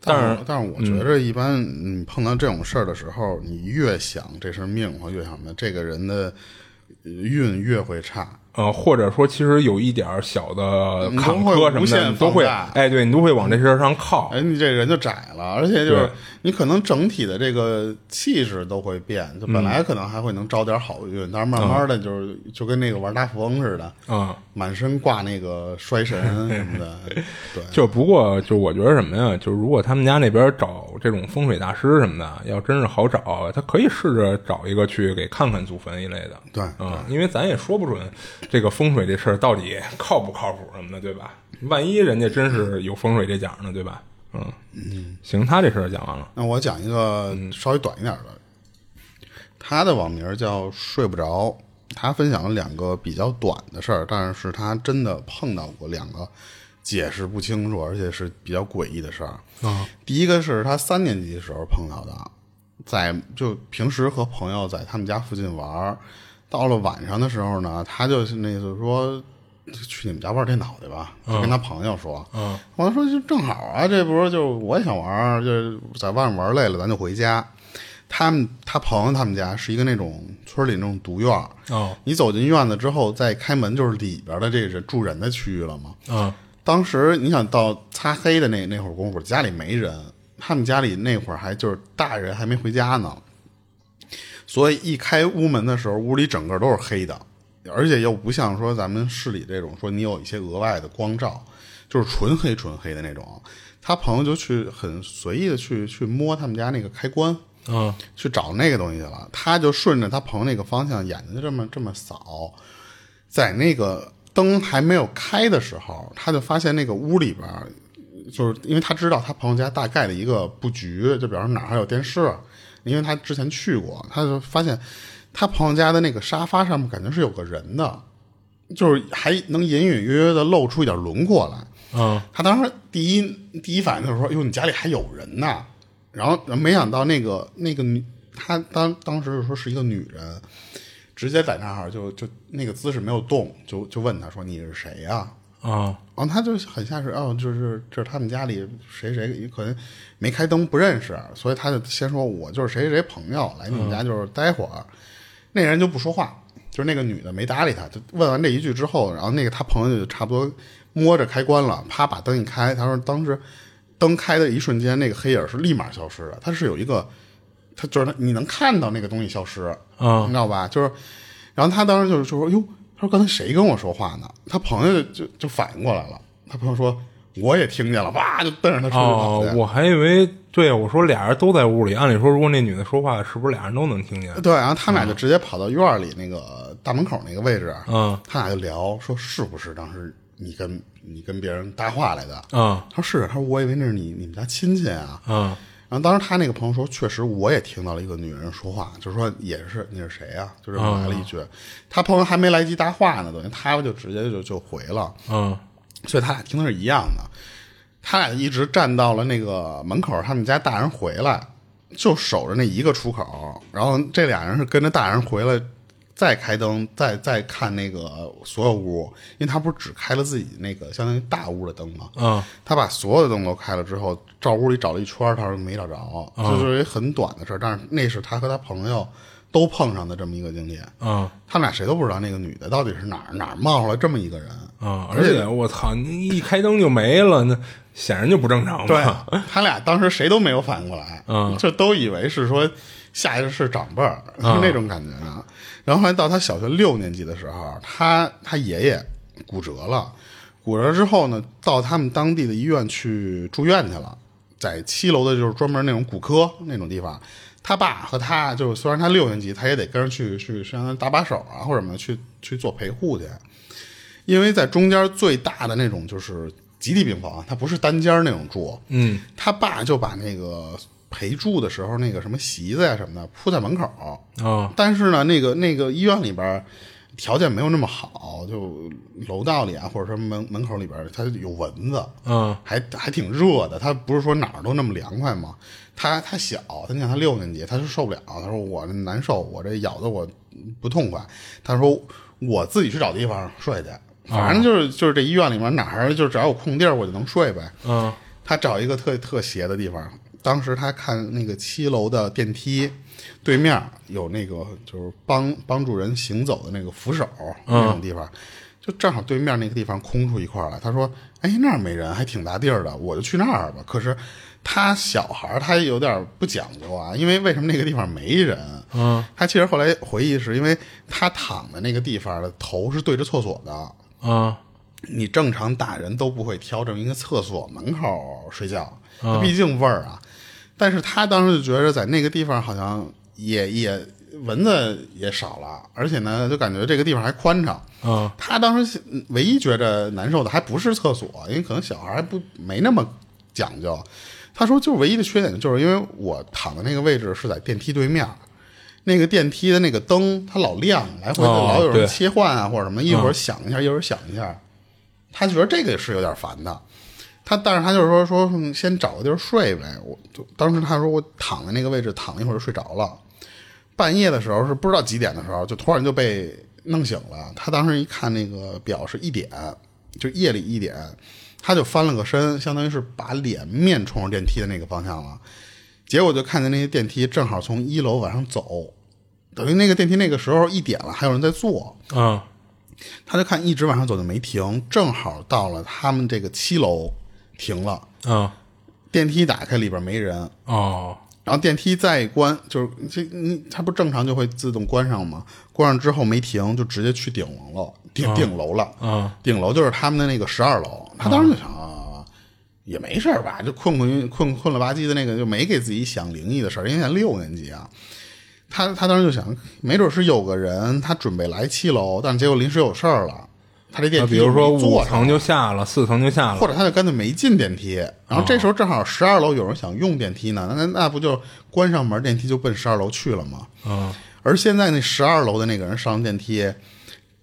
C: 但是，嗯
B: 但是我觉着一般你碰到这种事儿的时候，你越想这是命，或越想的这个人的呃运越会差。
C: 呃，或者说其实有一点儿小的坎坷什么的，都会，哎，对你都会往这事儿上靠。
B: 哎，你这人就窄了，而且就是你可能整体的这个气势都会变，就本来可能还会能招点好运，但是慢慢的就是就跟那个玩大富翁似的，
C: 啊、
B: 满身挂那个衰神 <laughs> 什么的，对，
C: 就不过就我觉得什么呀，就是如果他们家那边找这种风水大师什么的，要真是好找，他可以试着找一个去给看看祖坟一类的。
B: 对
C: 嗯，因为咱也说不准这个风水这事儿到底靠不靠谱什么的，对吧？万一人家真是有风水这讲呢，对吧？嗯嗯，行，他这事儿讲完了。
B: 那我讲一个稍微短一点的，他的网名叫睡不着，他分享了两个比较短的事儿，但是他真的碰到过两个解释不清楚，而且是比较诡异的事儿。
C: 啊
B: 第一个是他三年级的时候碰到的，在就平时和朋友在他们家附近玩儿，到了晚上的时候呢，他就是那个说去你们家玩电脑去吧，就跟他朋友说。
C: 嗯
B: 我说就正好啊，这不是就我也想玩，就是在外面玩累了，咱就回家。他们他朋友他们家是一个那种村里那种独院儿，
C: 哦
B: 你走进院子之后，再开门就是里边的这人住人的区域了嘛。
C: 嗯
B: 当时你想到擦黑的那那会儿功夫，家里没人，他们家里那会儿还就是大人还没回家呢，所以一开屋门的时候，屋里整个都是黑的，而且又不像说咱们市里这种说你有一些额外的光照，就是纯黑纯黑的那种。他朋友就去很随意的去去摸他们家那个开关，
C: 嗯
B: 去找那个东西去了。他就顺着他朋友那个方向，眼睛就这么这么扫，在那个灯还没有开的时候，他就发现那个屋里边，就是因为他知道他朋友家大概的一个布局，就比方说哪儿还有电视，因为他之前去过，他就发现他朋友家的那个沙发上面感觉是有个人的，就是还能隐隐约约的露出一点轮廓来。
C: 嗯
B: 他当时第一第一反应就是说：“哟，你家里还有人呐！”然后没想到那个那个女，他当当时就说是一个女人，直接在那儿就就那个姿势没有动，就就问他说：“你是谁呀、
C: 啊
B: 然后他就很像是，哦，就是这是他们家里谁谁可能没开灯不认识，所以他就先说我就是谁谁谁朋友来你们家就是待会儿，那人就不说话，就是那个女的没搭理他，就问完这一句之后，然后那个他朋友就差不多摸着开关了，啪把灯一开，他说当时灯开的一瞬间，那个黑影是立马消失的，他是有一个，他就是他你能看到那个东西消失，
C: 啊。
B: 你知道吧？就是，然后他当时就就说：“哟，他说刚才谁跟我说话呢？”他朋友就就就反应过来了，他朋友说：“我也听见了。”哇，就瞪着他出去跑去。，
C: 哦我还以为对我说俩人都在屋里，按理说如果那女的说话，是不是俩人都能听见？
B: 对，然后他们俩就直接跑到院里那个大门口那个位置，
C: 嗯
B: 他俩就聊说是不是当时你跟你跟别人搭话来的？
C: 嗯
B: 他说是，他说我以为那是你你们家亲戚啊。
C: 嗯
B: 然后当时他那个朋友说，确实我也听到了一个女人说话，就是说也是你是谁啊、就是来了一句。他朋友还没来及搭话呢，等于他就直接就就回了。
C: 嗯
B: 所以他俩听的是一样的。他俩一直站到了那个门口，他们家大人回来，就守着那一个出口。然后这俩人是跟着大人回来，再开灯，再再看那个所有屋，因为他不是只开了自己那个相当于大屋的灯吗？
C: 嗯
B: 他把所有的灯都开了之后，照屋里找了一圈，他说没找着，这就是一很短的事儿。但是那是他和他朋友都碰上的这么一个经历。
C: 嗯
B: 他们俩谁都不知道那个女的到底是哪儿哪儿冒出来这么一个人。
C: 嗯，而且我操，你一开灯就没了，那显然就不正常
B: 对。他俩当时谁都没有反应过来，
C: 嗯
B: 就都以为是说下一个是长辈儿、
C: 嗯
B: 那种感觉呢。然后后来到他小学六年级的时候，他他爷爷骨折了，骨折之后呢，到他们当地的医院去住院去了，在七楼的就是专门那种骨科那种地方。他爸和他就虽然他六年级，他也得跟着去去相当于搭把手啊或者什么去去做陪护去，因为在中间最大的那种就是集体病房，他不是单间那种住，
C: 嗯
B: 他爸就把那个陪住的时候那个什么席子呀什么的铺在门口，
C: 啊
B: 但是呢，那个那个医院里边条件没有那么好，就楼道里啊，或者说门门口里边它有蚊子，
C: 嗯
B: 还还挺热的。他不是说哪儿都那么凉快吗？他他小，他你想他六年级，他就受不了。他说我难受，我这咬的我不痛快。他说我自己去找地方睡去，反正就是就是这医院里面哪儿就只要有空地儿我就能睡呗。
C: 嗯
B: 他找一个特特邪的地方，当时他看那个七楼的电梯对面有那个就是帮帮助人行走的那个扶手那种地方，就正好对面那个地方空出一块来。他说：“哎，那儿没人，还挺大地儿的，我就去那儿吧。”可是他小孩儿他有点不讲究啊，因为为什么那个地方没人？
C: 嗯，
B: 他其实后来回忆是因为他躺的那个地方的头是对着厕所的。
C: 啊
B: 你正常大人都不会挑这么一个厕所门口睡觉，毕竟味儿啊。但是他当时就觉着在那个地方好像也也蚊子也少了，而且呢，就感觉这个地方还宽敞。
C: 啊
B: 他当时唯一觉着难受的还不是厕所，因为可能小孩还不没那么讲究。他说，就是唯一的缺点就是因为我躺的那个位置是在电梯对面，那个电梯的那个灯它老亮，来回老有人切换啊或者什么，一会儿响一下，一会儿响一下。他觉得这个是有点烦的。他但是他就是说说嗯先找个地儿睡呗。我就当时他说我躺在那个位置躺了一会儿就睡着了。半夜的时候是不知道几点的时候，就突然就被弄醒了。他当时一看那个表是一点，就夜里一点，他就翻了个身，相当于是把脸面冲着电梯的那个方向了。结果就看见那些电梯正好从一楼往上走，等于那个电梯那个时候一点了，还有人在坐。
C: 啊
B: 他就看一直往上走就没停，正好到了他们这个七楼停了，
C: 啊
B: 电梯打开里边没人，
C: 哦
B: 然后电梯再一关，就是这你它不正常就会自动关上吗？关上之后没停，就直接去顶楼了，顶顶楼了。
C: 啊
B: 顶楼就是他们的那个十二楼。他当时就想啊，也没事儿吧，就困困困困了吧唧的那个，就没给自己想灵异的事儿，因为才六年级啊。他他当时就想，没准是有个人他准备来七楼，但是结果临时有事儿了，他这电梯
C: 比如说五层就下了，四层就下了，
B: 或者他就干脆没进电梯，然后这时候正好十二楼有人想用电梯呢，那那不就关上门，电梯就奔十二楼去了吗？
C: 嗯
B: 而现在那十二楼的那个人上电梯，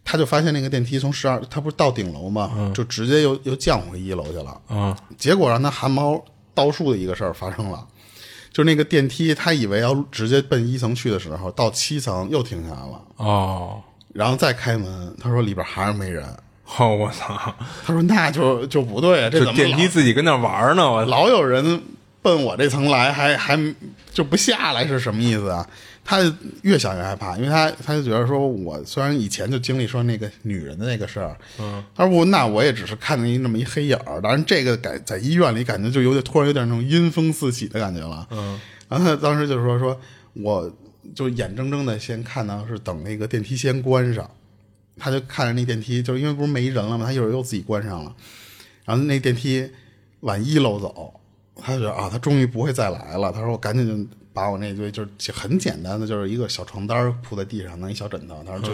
B: 他就发现那个电梯从十二，他不是到顶楼吗？就直接又又降回一楼去了。
C: 嗯
B: 结果让他汗毛倒竖的一个事儿发生了，就是那个电梯，他以为要直接奔一层去的时候，到七层又停下来了，
C: 哦
B: 然后再开门，他说里边还是没人。
C: 哦我操，
B: 他说那就就不对啊，这怎么
C: 电梯自己跟那玩呢，我
B: 老有人奔我这层来，还还就不下来是什么意思啊？他越想越害怕，因为他他就觉得说，我虽然以前就经历说那个女人的那个事儿，嗯，他说我那我也只是看见一那么一黑影儿，当然这个感在医院里感觉就有点突然有点那种阴风四起的感觉了，嗯，然后他当时就说说，我就眼睁睁的先看到是等那个电梯先关上，他就看着那电梯，就是因为不是没人了吗？他一会儿又自己关上了，然后那电梯往一楼走，他就觉得啊，他终于不会再来了。他说我赶紧就把我那堆就是很简单的，就是一个小床单铺在地上，弄一小枕头。他说就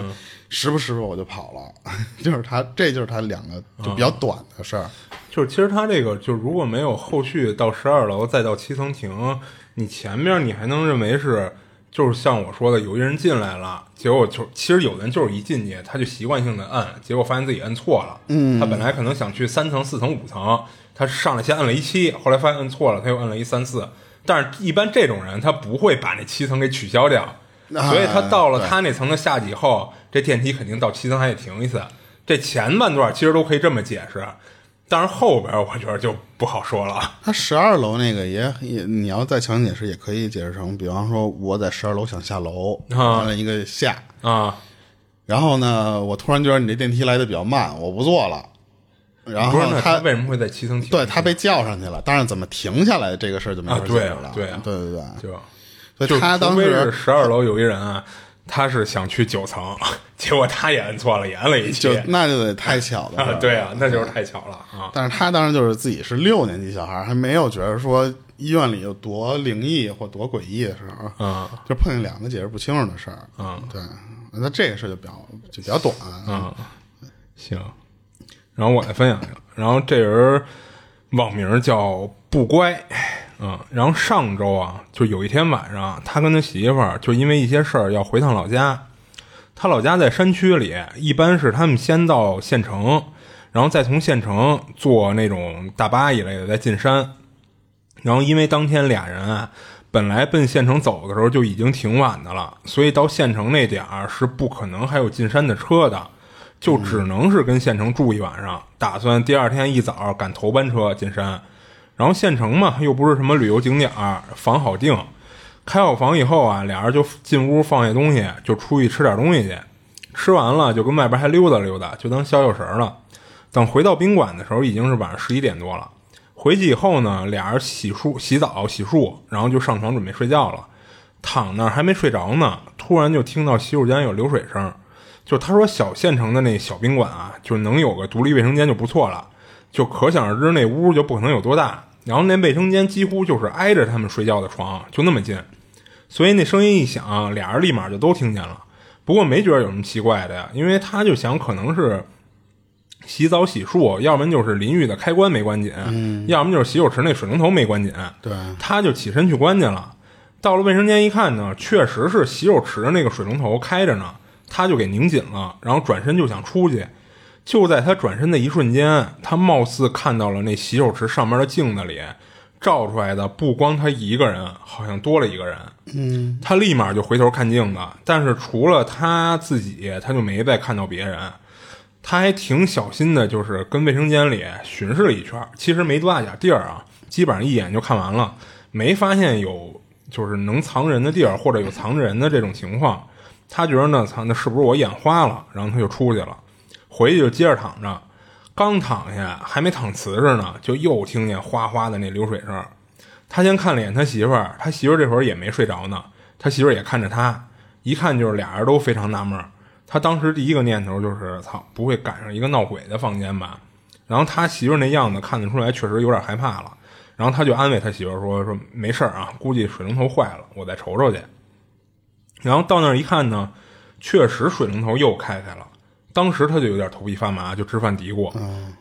B: 时不时我就跑了，就是他这就是他两个就比较短的事儿。
C: 就是其实他这个就如果没有后续到十二楼再到七层停，你前面你还能认为是就是像我说的有一人进来了，结果就其实有的人就是一进去他就习惯性的摁，结果发现自己摁错了。嗯，他本来可能想去三层、四层、五层，他上来先摁了一七，后来发现摁错了，他又摁了一三四。但是，一般这种人他不会把那七层给取消掉，
B: 啊
C: 所以他到了他那层的下级后，这电梯肯定到七层还得停一次。这前半段其实都可以这么解释，但是后边我觉得就不好说了。<laughs>
B: 他十二楼那个也也，你要再强行解释，也可以解释成，比方说我在十二楼想下楼，
C: 啊
B: 完了一个下，
C: 啊，
B: 然后呢，我突然觉得你这电梯来的比较慢，我不坐了，然后他
C: 为什么会在七层停？
B: 对他被叫上去了，但是怎么停下来这个事儿就没法解释了。
C: 对啊
B: 对对对，
C: 就
B: 所以他当时
C: 十二楼有一人啊，他是想去九层，<laughs> 结果他也摁错了，也摁了一
B: 就。那就得太巧了。
C: 啊，对啊，那就是太巧了啊。
B: 但是他当时就是自己是六年级小孩，还没有觉得说医院里有多灵异或多诡异的时候，
C: 嗯，
B: 就碰见两个解释不清楚的事儿。
C: 嗯，
B: 对，那这个事儿就比较就比较短。
C: 嗯，行。然后我来分享一个，然后这人网名叫不乖，嗯，然后上周啊，就有一天晚上，他跟他媳妇儿就因为一些事儿要回趟老家。他老家在山区里，一般是他们先到县城，然后再从县城坐那种大巴一类的再进山。然后因为当天俩人啊，本来奔县城走的时候就已经挺晚的了，所以到县城那点儿是不可能还有进山的车的，就只能是跟县城住一晚上，打算第二天一早赶头班车进山。然后县城嘛，又不是什么旅游景点儿，房好订。开好房以后啊，俩人就进屋放下东西，就出去吃点东西去。吃完了就跟外边还溜达溜达，就当消消神了。等回到宾馆的时候，已经是晚上十一点多了。回去以后呢，俩人洗漱、洗澡、洗漱，然后就上床准备睡觉了。躺那儿还没睡着呢，突然就听到洗手间有流水声。就他说小县城的那小宾馆啊，就能有个独立卫生间就不错了。就可想而知那屋就不可能有多大。然后那卫生间几乎就是挨着他们睡觉的床，就那么近，所以那声音一响，俩人立马就都听见了。不过没觉得有什么奇怪的呀，因为他就想可能是洗澡洗漱，要不然就是淋浴的开关没关紧，要么就是洗手池那水龙头没关紧。
B: 对，
C: 他就起身去关去了。到了卫生间一看呢，确实是洗手池的那个水龙头开着呢，他就给拧紧了，然后转身就想出去。就在他转身的一瞬间，他貌似看到了那洗手池上面的镜子里照出来的不光他一个人，好像多了一个人。
B: 嗯，
C: 他立马就回头看镜子，但是除了他自己，他就没再看到别人。他还挺小心的，就是跟卫生间里巡视了一圈，其实没多大点地儿啊，基本上一眼就看完了，没发现有就是能藏人的地儿或者有藏着人的这种情况。他觉得呢，藏那是不是我眼花了？然后他就出去了。回去就接着躺着，刚躺下还没躺瓷实呢，就又听见哗哗的那流水声。他先看了眼他媳妇儿，他媳妇儿这会儿也没睡着呢，他媳妇儿也看着他，一看就是俩人都非常纳闷。他当时第一个念头就是：“操，不会赶上一个闹鬼的房间吧？”然后他媳妇儿那样子看得出来，确实有点害怕了。然后他就安慰他媳妇儿说：“说没事儿啊，估计水龙头坏了，我再瞅瞅去。”然后到那儿一看呢，确实水龙头又开开了。当时他就有点头皮发麻，就直犯嘀咕。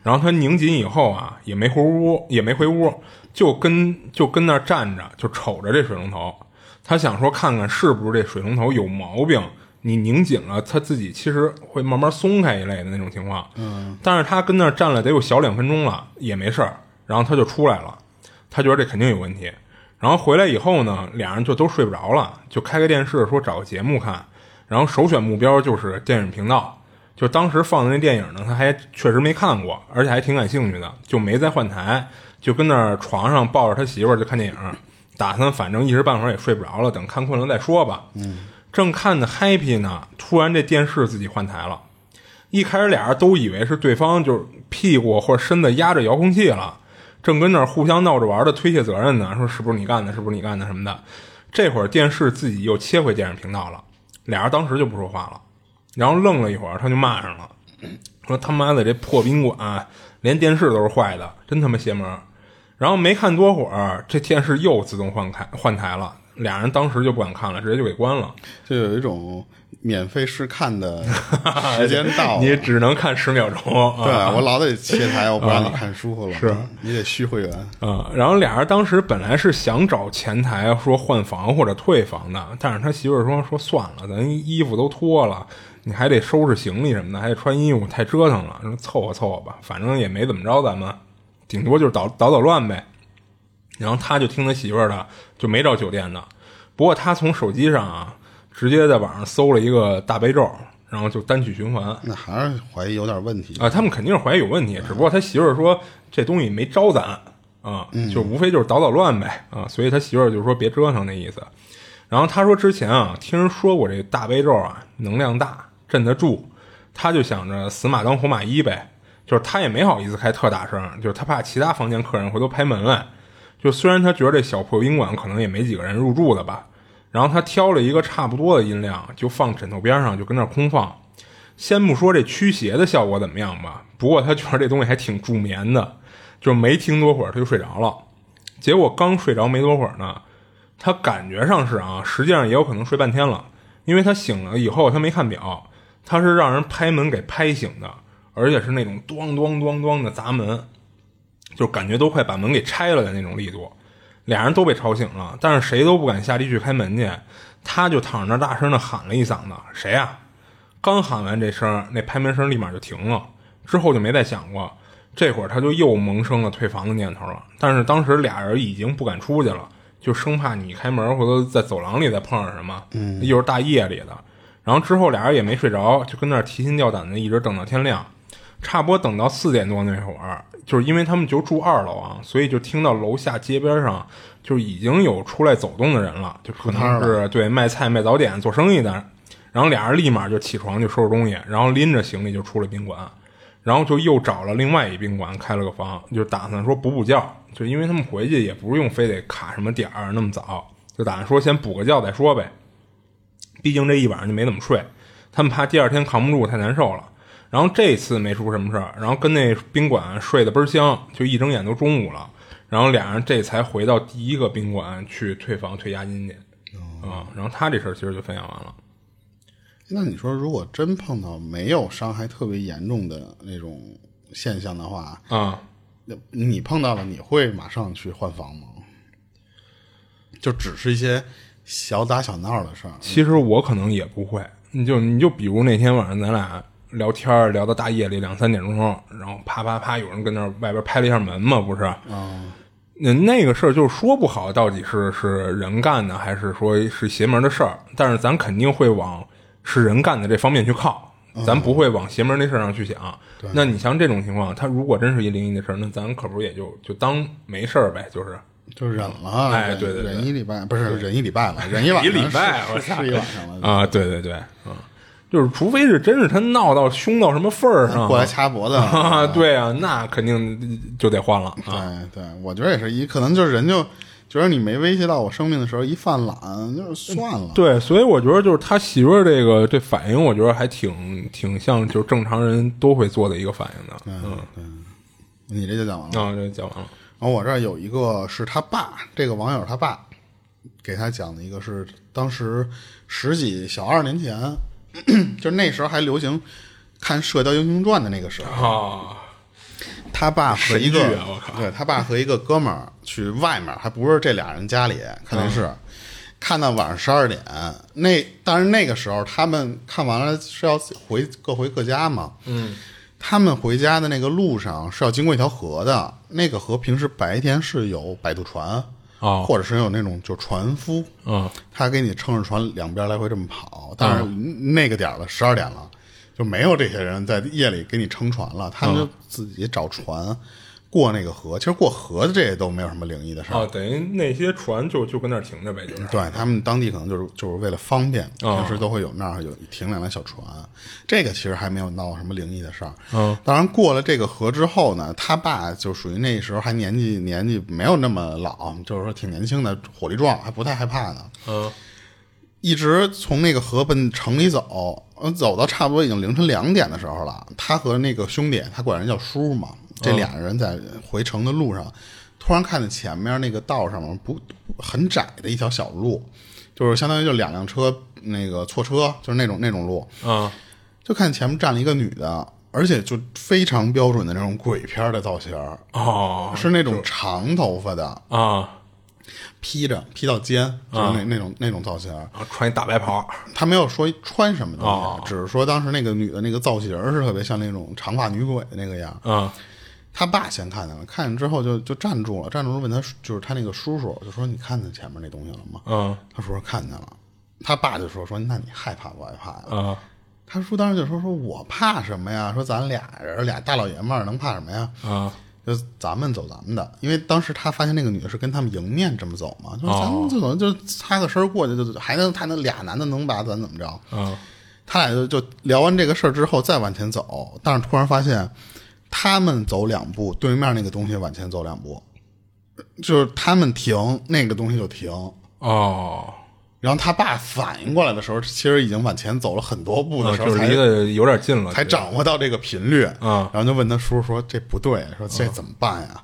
C: 然后他拧紧以后啊，也没回屋，也没回屋，就跟就跟那儿站着，就瞅着这水龙头。他想说看看是不是这水龙头有毛病。你拧紧了，他自己其实会慢慢松开一类的那种情况。
B: 嗯，
C: 但是他跟那儿站了得有小两分钟了，也没事儿。然后他就出来了，他觉得这肯定有问题。然后回来以后呢，俩人就都睡不着了，就开个电视说找个节目看。然后首选目标就是电影频道。就当时放的那电影呢，他还确实没看过，而且还挺感兴趣的，就没再换台，就跟那儿床上抱着他媳妇儿就看电影，打算反正一时半会儿也睡不着了，等看困了再说吧。
B: 嗯，
C: 正看的 happy 呢，突然这电视自己换台了。一开始俩人都以为是对方就是屁股或者身子压着遥控器了，正跟那儿互相闹着玩的推卸责任呢，说是不是你干的，是不是你干的什么的。这会儿电视自己又切回电视频道了，俩人当时就不说话了。然后愣了一会儿，他就骂上了，说他妈的这破宾馆连电视都是坏的，真他妈邪门。然后没看多会儿，这电视又自动换台换台了，俩人当时就不敢看了，直接就给关了。
B: 就有一种免费试看的 <laughs> 时间到了，
C: 你只能看十秒钟。
B: 对
C: 啊
B: 我老得切台，我不让你看舒服了。
C: 是
B: 你得续会员。
C: 啊，然后俩人当时本来是想找前台说换房或者退房的，但是他媳妇儿说说算了，咱衣服都脱了，你还得收拾行李什么的，还得穿衣服，太折腾了，说凑合凑合吧，反正也没怎么着，咱们顶多就是捣捣捣乱呗。然后他就听他媳妇儿的，就没找酒店的。不过他从手机上啊，直接在网上搜了一个大悲咒，然后就单曲循环。
B: 那还是怀疑有点问题
C: 啊，他们肯定是怀疑有问题，只不过他媳妇儿说这东西没招咱啊，就无非就是捣捣乱呗啊，所以他媳妇儿就说别折腾那意思。然后他说之前啊，听人说过这大悲咒啊能量大，镇得住，他就想着死马当活马医呗，就是他也没好意思开特大声，就是他怕其他房间客人回头拍门来。就虽然他觉得这小破宾馆可能也没几个人入住的吧，然后他挑了一个差不多的音量，就放枕头边上，就跟那空放。先不说这驱邪的效果怎么样吧，不过他觉得这东西还挺助眠的，就没听多会儿他就睡着了。结果刚睡着没多会儿呢，他感觉上是啊，实际上也有可能睡半天了，因为他醒了以后他没看表，他是让人拍门给拍醒的，而且是那种咣咣咣咣的砸门。就感觉都快把门给拆了的那种力度，俩人都被吵醒了，但是谁都不敢下地去开门去。他就躺着那大声的喊了一嗓子：“谁呀、刚喊完这声，那拍门声立马就停了，之后就没再响过。这会儿他就又萌生了退房的念头了，但是当时俩人已经不敢出去了，就生怕你开门或者在走廊里再碰上什么，嗯，又是大夜里的。然后之后俩人也没睡着，就跟那儿提心吊胆的，一直等到天亮。差不多等到四点多那会儿，就是因为他们就住二楼啊，所以就听到楼下街边上就已经有出来走动的人了，就可能是对卖菜、卖早点、做生意的。然后俩人立马就起床就收拾东西，然后拎着行李就出了宾馆，然后就又找了另外一宾馆开了个房，就打算说补补觉，就因为他们回去也不用非得卡什么点儿那么早，就打算说先补个觉再说呗。毕竟这一晚上就没怎么睡，他们怕第二天扛不住太难受了。然后这次没出什么事儿，然后跟那宾馆睡得倍儿香，就一睁眼都中午了。然后俩人这才回到第一个宾馆去退房退押金去，啊、然后他这事儿其实就分享完了。
B: 那你说，如果真碰到没有伤害特别严重的那种现象的话，
C: 啊、
B: 那你碰到了，你会马上去换房吗？就只是一些小打小闹的事儿，
C: 其实我可能也不会，你就你就比如那天晚上咱俩聊天儿聊到大夜里两三点钟，然后啪啪啪有人跟那儿外边拍了一下门嘛，不是？嗯、那那个事儿就是说不好到底是是人干的还是说是邪门的事儿，但是咱肯定会往是人干的这方面去靠，咱不会往邪门那事儿上去想。那你像这种情况，他如果真是一灵异的事儿，那咱可不也就就当没事儿呗，就是。
B: 就忍了。忍
C: 哎对对对
B: 忍一礼拜不是忍一礼拜了，<laughs> 忍一晚上
C: 一礼拜我操
B: 是一晚上了
C: 啊，对对对，嗯，就是除非是真是他闹到凶到什么份儿上，
B: 过来掐脖子 <laughs>
C: 啊，对啊，那肯定就得换了啊。
B: 对对，我觉得也是一，可能就是人就觉得你没威胁到我生命的时候，一犯懒就是算了。
C: 对，所以我觉得就是他媳妇儿这个这反应，我觉得还挺挺像就是正常人都会做的一个反应的。嗯，
B: 你这就讲完了。
C: 啊，这讲完了。
B: 然后我这儿有一个是他爸，这个网友他爸给他讲的一个是当时十几小二年前，<clears throat> 就那时候还流行看《射雕英雄传》的那个时候，
C: 啊，
B: 他爸和一个、
C: 啊
B: 对他爸和一个哥们儿去外面，还不是这俩人家里看电视，
C: 嗯
B: 看到晚上十二点。那但是那个时候他们看完了是要回各回各家嘛，嗯。他们回家的那个路上是要经过一条河的，那个河平时白天是有摆渡船，
C: 哦。
B: 或者是有那种就船夫，
C: 嗯，
B: 他给你撑着船两边来回这么跑。但是那个点了，十二点了，就没有这些人在夜里给你撑船了，他们就自己找船过那个河。其实过河的这些都没有什么灵异的事儿。
C: 哦，等于那些船就就跟那儿停着呗，就是。
B: 对他们当地可能就是就是为了方便，
C: 哦
B: 平时都会有那儿有停两辆小船，这个其实还没有闹什么灵异的事儿。
C: 嗯，
B: 当然过了这个河之后呢，他爸就属于那时候还年纪年纪没有那么老，就是说挺年轻的，火力壮，还不太害怕呢。
C: 嗯，
B: 一直从那个河奔城里走，呃走到差不多已经凌晨两点的时候了。他和那个兄弟，他管人叫叔嘛，这俩人在回城的路上，突然看见前面那个道上面不很窄的一条小路，就是相当于就两辆车那个错车，就是那种那种路，
C: 嗯，
B: 就看前面站了一个女的，而且就非常标准的那种鬼片的造型，
C: 哦，
B: 是那种长头发的，
C: 啊，
B: 披着披到肩，就是那、那种那种造型
C: 穿一大白袍，
B: 他没有说穿什么东西，
C: 哦
B: 只是说当时那个女的那个造型是特别像那种长发女鬼的那个样。
C: 嗯，
B: 他爸先看见了，看见之后就就站住了，站住了问他，就是他那个叔叔就说：“你看见前面那东西了吗？”
C: 嗯，
B: 他说看见了。他爸就说：“说那你害怕不害怕呀？”
C: 啊，
B: 他叔当时就说：“说我怕什么呀？说咱俩人俩大老爷们儿能怕什么呀？
C: 啊，
B: 就咱们走咱们的，因为当时他发现那个女的是跟他们迎面这么走嘛，就是咱们这种就擦个身过去，就还能还能俩男的能把咱怎么着？
C: 嗯，
B: 他俩就就聊完这个事儿之后再往前走，但是突然发现他们走两步，对面那个东西往前走两步，就是他们停，那个东西就停。
C: 哦，
B: 然后他爸反应过来的时候，其实已经往前走了很多步的时候，
C: 嗯就是离得有点近了，
B: 才掌握到这个频率。
C: 嗯
B: 然后就问他叔说这不对，说这怎么办呀？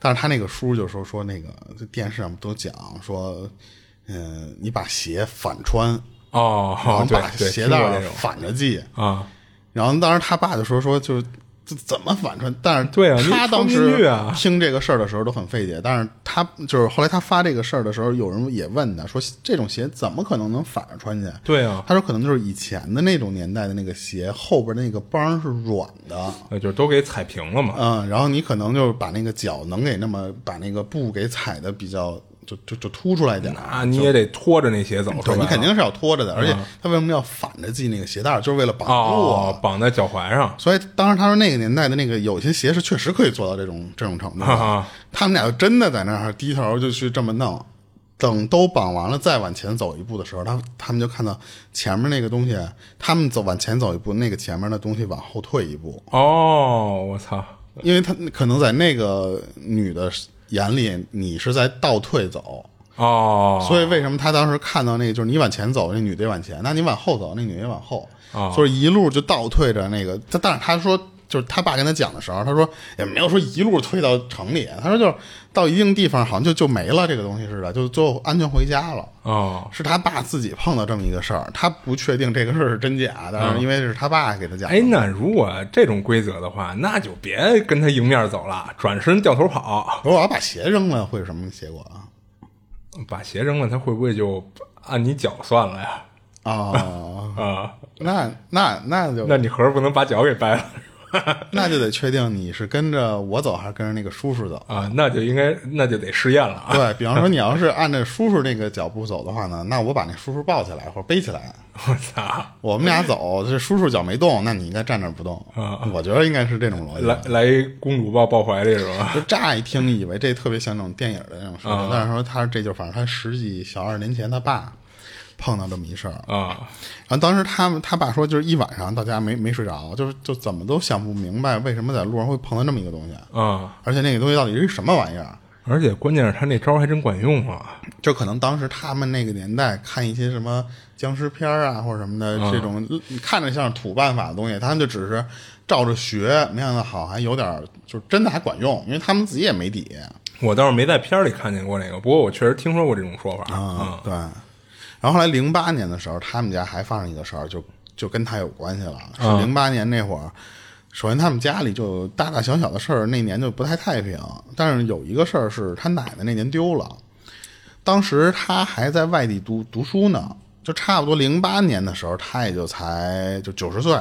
B: 但是他那个叔就说说那个电视上都讲说，嗯、你把鞋反穿，
C: 哦，
B: 然后把，鞋带反着系。
C: 啊，
B: 然后当时他爸就说说就这怎么反串？但是
C: 对啊
B: 他当时听这个事儿的时候都很费解，但是他就是后来他发这个事儿的时候，有人也问他说，这种鞋怎么可能能反着穿去？
C: 对啊，
B: 他说可能就是以前的那种年代的那个鞋后边的那个帮是软的，
C: 呃，就是都给踩平了嘛。
B: 嗯，然后你可能就是把那个脚能给那么把那个布给踩的比较就就就凸出来一点儿，
C: 啊，你也得拖着那鞋走，
B: 对你肯定是要拖着的，而且他为什么要反着系那个鞋带儿，就是为了绑住啊。
C: 哦，绑在脚踝上。
B: 所以当时他说那个年代的那个有些鞋是确实可以做到这种这种程度他们俩就真的在那儿低头就去这么弄。等都绑完了，再往前走一步的时候，他他们就看到前面那个东西，他们走往前走一步，那个前面的东西往后退一步，
C: 哦，我操！
B: 因为他可能在那个女的眼里，你是在倒退走，
C: 哦，
B: 所以为什么他当时看到那个，就是你往前走，那女的也往前，那你往后走，那女的也往后，
C: 哦。
B: 所以一路就倒退着那个。他但是他说，就是他爸跟他讲的时候，他说也没有说一路推到城里，他说就是到一定地方好像就就没了这个东西似的，就最后安全回家了。
C: 哦，
B: 是他爸自己碰到这么一个事儿，他不确定这个事儿是真假，但是因为是他爸给他讲的。
C: 哎，那如果这种规则的话，那就别跟他迎面走了，转身掉头跑，
B: 如果我要把鞋扔了，会有什么结果啊？<laughs>
C: 把鞋扔了，他会不会就按你脚算了呀？
B: 啊、<laughs>
C: 啊，
B: 那那那就
C: 那你合着不能把脚给掰了 <laughs>
B: 那就得确定你是跟着我走还是跟着那个叔叔走。
C: 啊？那就应该那就得试验了啊！
B: 对比方说，你要是按照叔叔那个脚步走的话呢，那我把那叔叔抱起来或者背起来，<laughs>
C: 我操！
B: 我们俩走，这叔叔脚没动，那你应该站那儿不动。我觉得应该是这种逻辑。
C: 来来一公主抱抱怀里是吧？<laughs>
B: 就乍一听以为这特别像那种电影的那种事情，但是说他这就反正他十几小二十年前他爸碰到这么一事儿，
C: 啊，
B: 然后当时他们他爸说就是一晚上到家没没睡着，就是就怎么都想不明白为什么在路上会碰到这么一个东西，
C: 啊！
B: 而且那个东西到底是什么玩意儿。
C: 而且关键是他那招还真管用啊！
B: 就可能当时他们那个年代看一些什么僵尸片儿啊或者什么的这种看着像土办法的东西，他们就只是照着学，没想到好还有点儿就真的还管用，因为他们自己也没底
C: 我倒是没在片儿里看见过那个，不过我确实听说过这种说法
B: 啊。对，然后后来零八年的时候，他们家还发生一个事儿，就就跟他有关系了。是零八年那会儿，首先他们家里就大大小小的事儿，那年就不太太平。但是有一个事儿是他奶奶那年丢了，当时他还在外地读读书呢，就差不多零八年的时候，他也就才就九十岁。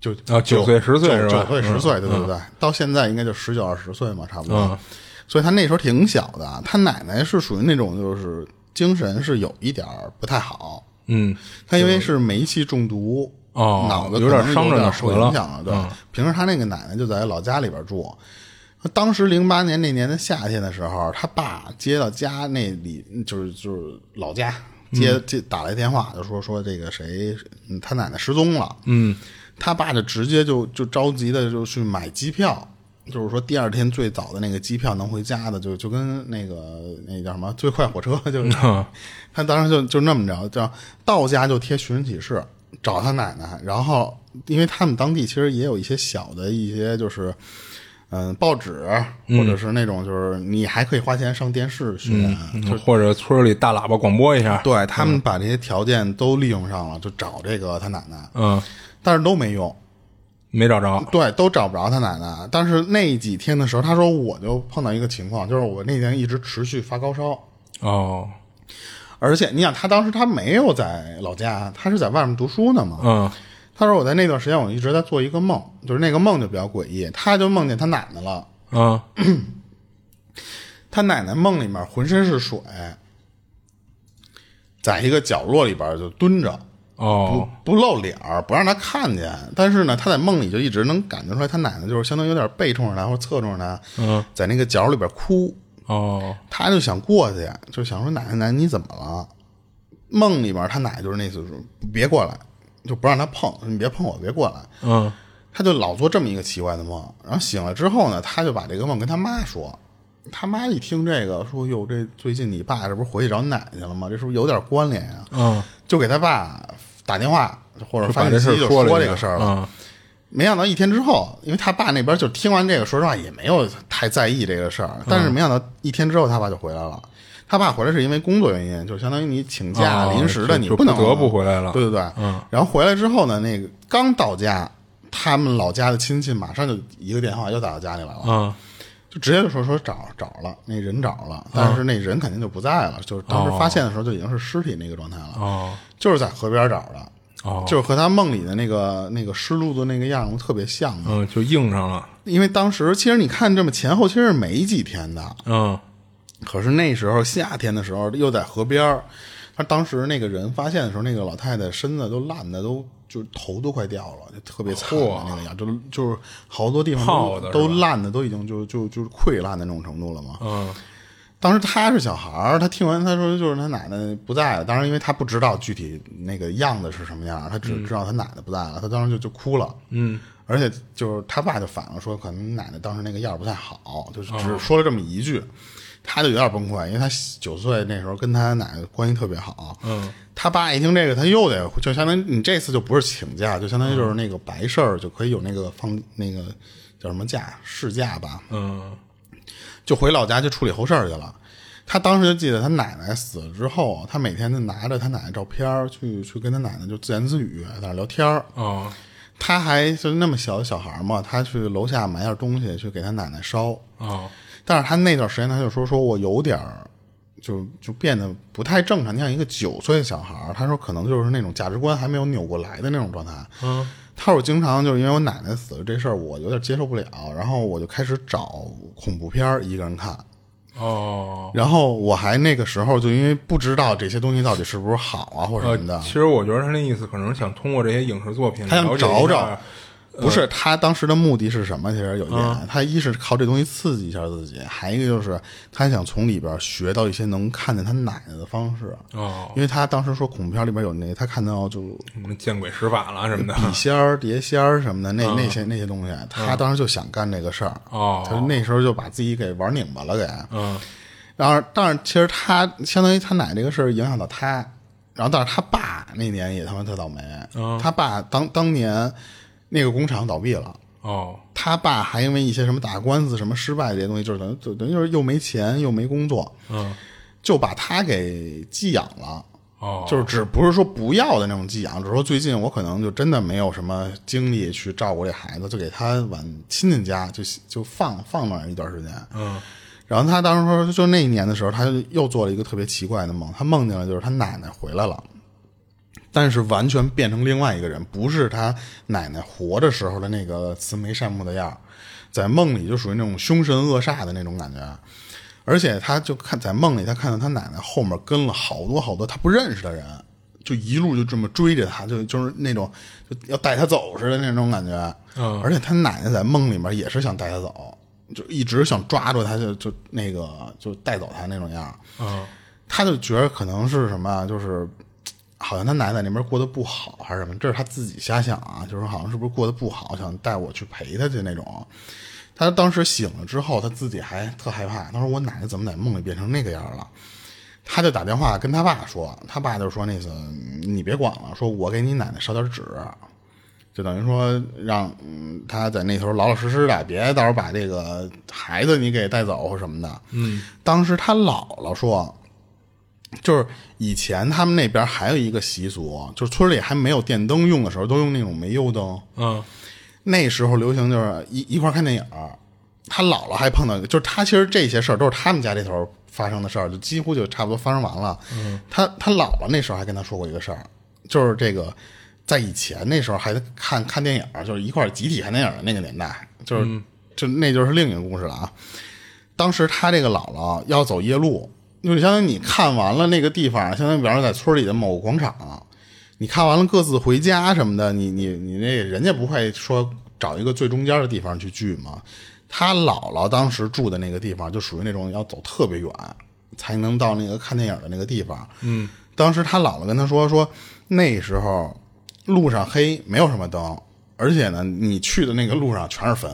B: 就
C: 啊九岁10岁
B: 九
C: 是吧
B: 九岁十岁，
C: 嗯
B: 对对对，到现在应该就十九二十岁嘛，差不多。
C: 嗯
B: 所以他那时候挺小的，他奶奶是属于那种就是精神是有一点儿不太好，
C: 嗯，
B: 他因为是煤气中毒，
C: 哦
B: 脑子
C: 有点伤着脑
B: 受影响了。对，
C: 嗯
B: 平时他那个奶奶就在老家里边住。当时零八年那年的夏天的时候，他爸接到家那里，就是就是老家接、
C: 嗯
B: 接打来电话，就说说这个谁，嗯他奶奶失踪了。
C: 嗯，
B: 他爸就直接就就着急的就去买机票，就是说第二天最早的那个机票能回家的，就就跟那个那叫什么最快火车，就是 <laughs> 他当时就就那么着，叫到家就贴寻人启事找他奶奶，然后因为他们当地其实也有一些小的一些就是。嗯，报纸或者是那种，就是你还可以花钱上电视学，
C: 嗯或者村里大喇叭广播一下。
B: 对他们把这些条件都利用上了，就找这个他奶奶，
C: 嗯，
B: 但是都没用。
C: 没找着。
B: 对，都找不着他奶奶。但是那几天的时候，他说我就碰到一个情况，就是我那天一直持续发高烧，
C: 哦，
B: 而且你想，他当时他没有在老家，他是在外面读书呢嘛。
C: 嗯
B: 他说我在那段时间我一直在做一个梦，就是那个梦就比较诡异，他就梦见他奶奶了，
C: 嗯 <clears throat>
B: 他奶奶梦里面浑身是水，在一个角落里边就蹲着。
C: 哦
B: 不不露脸儿，不让他看见。但是呢，他在梦里就一直能感觉出来，他奶奶就是相当于有点背冲着他或者侧冲着他，
C: 嗯，
B: 在那个角里边哭。
C: 哦
B: 他就想过去，就想说奶奶奶奶你怎么了？梦里边他奶就是那次说别过来，就不让他碰，你别碰我，别过来。
C: 嗯
B: 他就老做这么一个奇怪的梦，然后醒了之后呢，他就把这个梦跟他妈说。他妈一听这个，说：“哟，这最近你爸这不是回去找你奶奶去了吗？这是不是有点关联呀、
C: 嗯，
B: 就给他爸打电话或者发信息就
C: 说
B: 这个事儿了。
C: 嗯
B: 没想到一天之后，因为他爸那边就听完这个，说实话也没有太在意这个事儿。但是没想到一天之后，他爸就回来了。他爸回来是因为工作原因，就相当于你请假
C: 哦
B: 临时的，你不能
C: 不得不回来了
B: 对对对，
C: 嗯。
B: 然后回来之后呢，那个刚到家他们老家的亲戚马上就一个电话又打到家里来了，
C: 嗯
B: 就直接就说说找找了，那人找了，但是那人肯定就不在了，就是当时发现的时候就已经是尸体那个状态了，
C: 哦。
B: 就是在河边找的，
C: 哦，
B: 就是和他梦里的那个那个湿漉漉那个样子特别像。
C: 就硬上了，
B: 因为当时其实你看这么前后其实是没几天的，
C: 嗯。
B: 可是那时候夏天的时候又在河边儿，他当时那个人发现的时候，那个老太太身子都烂的都就头都快掉了，就特别惨的那个样，就就是好多地方都烂的都已经就就就是溃烂的那种程度了嘛。
C: 嗯
B: 当时他是小孩儿，他听完他说就是他奶奶不在了，当然因为他不知道具体那个样子是什么样，他只知道他奶奶不在了，他当时就就哭了。
C: 嗯
B: 而且就是他爸就反了说，可能奶奶当时那个样儿不太好，就是只说了这么一句，他就有点崩溃，因为他九岁那时候跟他奶奶关系特别好。
C: 嗯，
B: 他爸一听这个，他又得就相当于你这次就不是请假，就相当于就是那个白事儿就可以有那个放那个叫什么假事假吧，
C: 嗯
B: 就回老家去处理后事儿去了。他当时就记得他奶奶死了之后，他每天就拿着他奶奶照片儿去去跟他奶奶就自言自语在那聊天儿。
C: 哦
B: 他还就那么小的小孩嘛，他去楼下买点东西去给他奶奶烧。
C: 哦
B: 但是他那段时间他就说说我有点儿，就就变得不太正常。你像一个九岁的小孩儿，他说可能就是那种价值观还没有扭过来的那种状态。
C: 嗯
B: 他说我经常就是因为我奶奶死了这事儿，我有点接受不了，然后我就开始找恐怖片儿一个人看。
C: 哦。
B: 然后我还那个时候就因为不知道这些东西到底是不是好啊或者
C: 呃
B: 什么的，
C: 其实我觉得他那意思可能想通过这些影视作品，
B: 他想找找
C: 下，
B: 不是他当时的目的是什么？其实有一点，他一是靠这东西刺激一下自己，还一个就是他想从里边学到一些能看见他奶奶的方式。
C: 哦，
B: 因为他当时说恐怖片里边有那，他看到就
C: 什么见鬼使法了什么的。
B: 笔仙儿、碟仙儿什么的，那那些那些东西，他当时就想干这个事儿。
C: 哦
B: 他那时候就把自己给玩拧巴了，给。
C: 嗯
B: 然后，但是其实他相当于他奶这个事儿影响到他，然后但是他爸那年也他妈特倒霉，
C: 嗯
B: 他爸当当年那个工厂倒闭了。
C: 哦
B: 他爸还因为一些什么打官司什么失败这些东西，就是等于就等于就是又没钱又没工作，
C: 嗯
B: 就把他给寄养了。
C: 哦，
B: 就是只不是说不要的那种寄养，只是说最近我可能就真的没有什么精力去照顾这孩子，就给他往亲戚家就就放放那儿一段时间。
C: 嗯
B: 然后他当时说，就那一年的时候，他就又做了一个特别奇怪的梦，他梦见了就是他奶奶回来了，但是完全变成另外一个人，不是他奶奶活着时候的那个慈眉善目的样儿在梦里就属于那种凶神恶煞的那种感觉。而且他就看在梦里，他看到他奶奶后面跟了好多好多他不认识的人，就一路就这么追着他，就就是那种就要带他走似的那种感觉。
C: 嗯
B: 而且他奶奶在梦里面也是想带他走，就一直想抓住他，就就那个就带走他那种样。
C: 嗯
B: 他就觉得可能是什么啊，就是好像他奶奶那边过得不好还是什么，这是他自己瞎想啊，就是好像是不是过得不好，想带我去陪他去那种。他当时醒了之后，他自己还特害怕，他说我奶奶怎么在梦里变成那个样了？他就打电话跟他爸说，他爸就说那次你别管了，说我给你奶奶烧点纸，就等于说让嗯他在那头老老实实的，别到时候把这个孩子你给带走或什么的。嗯，当时他姥姥说，就是以前他们那边还有一个习俗，就是村里还没有电灯用的时候，都用那种煤油灯。
C: 嗯
B: 那时候流行就是一一块看电影，他姥姥还碰到就是他其实这些事儿都是他们家这头发生的事儿，就几乎就差不多发生完了。嗯，他他姥姥那时候还跟他说过一个事儿，就是这个在以前那时候还看看电影，就是一块集体看电影的那个年代，就是、就那就是另一个故事了啊。当时他这个姥姥要走夜路，就是相当于你看完了那个地方，相当于比方说在村里的某个广场，你看完了各自回家什么的，你你你那人家不会说找一个最中间的地方去聚吗？他姥姥当时住的那个地方就属于那种要走特别远才能到那个看电影的那个地方。嗯，当时他姥姥跟他说说那时候路上黑，没有什么灯，而且呢，你去的那个路上全是坟。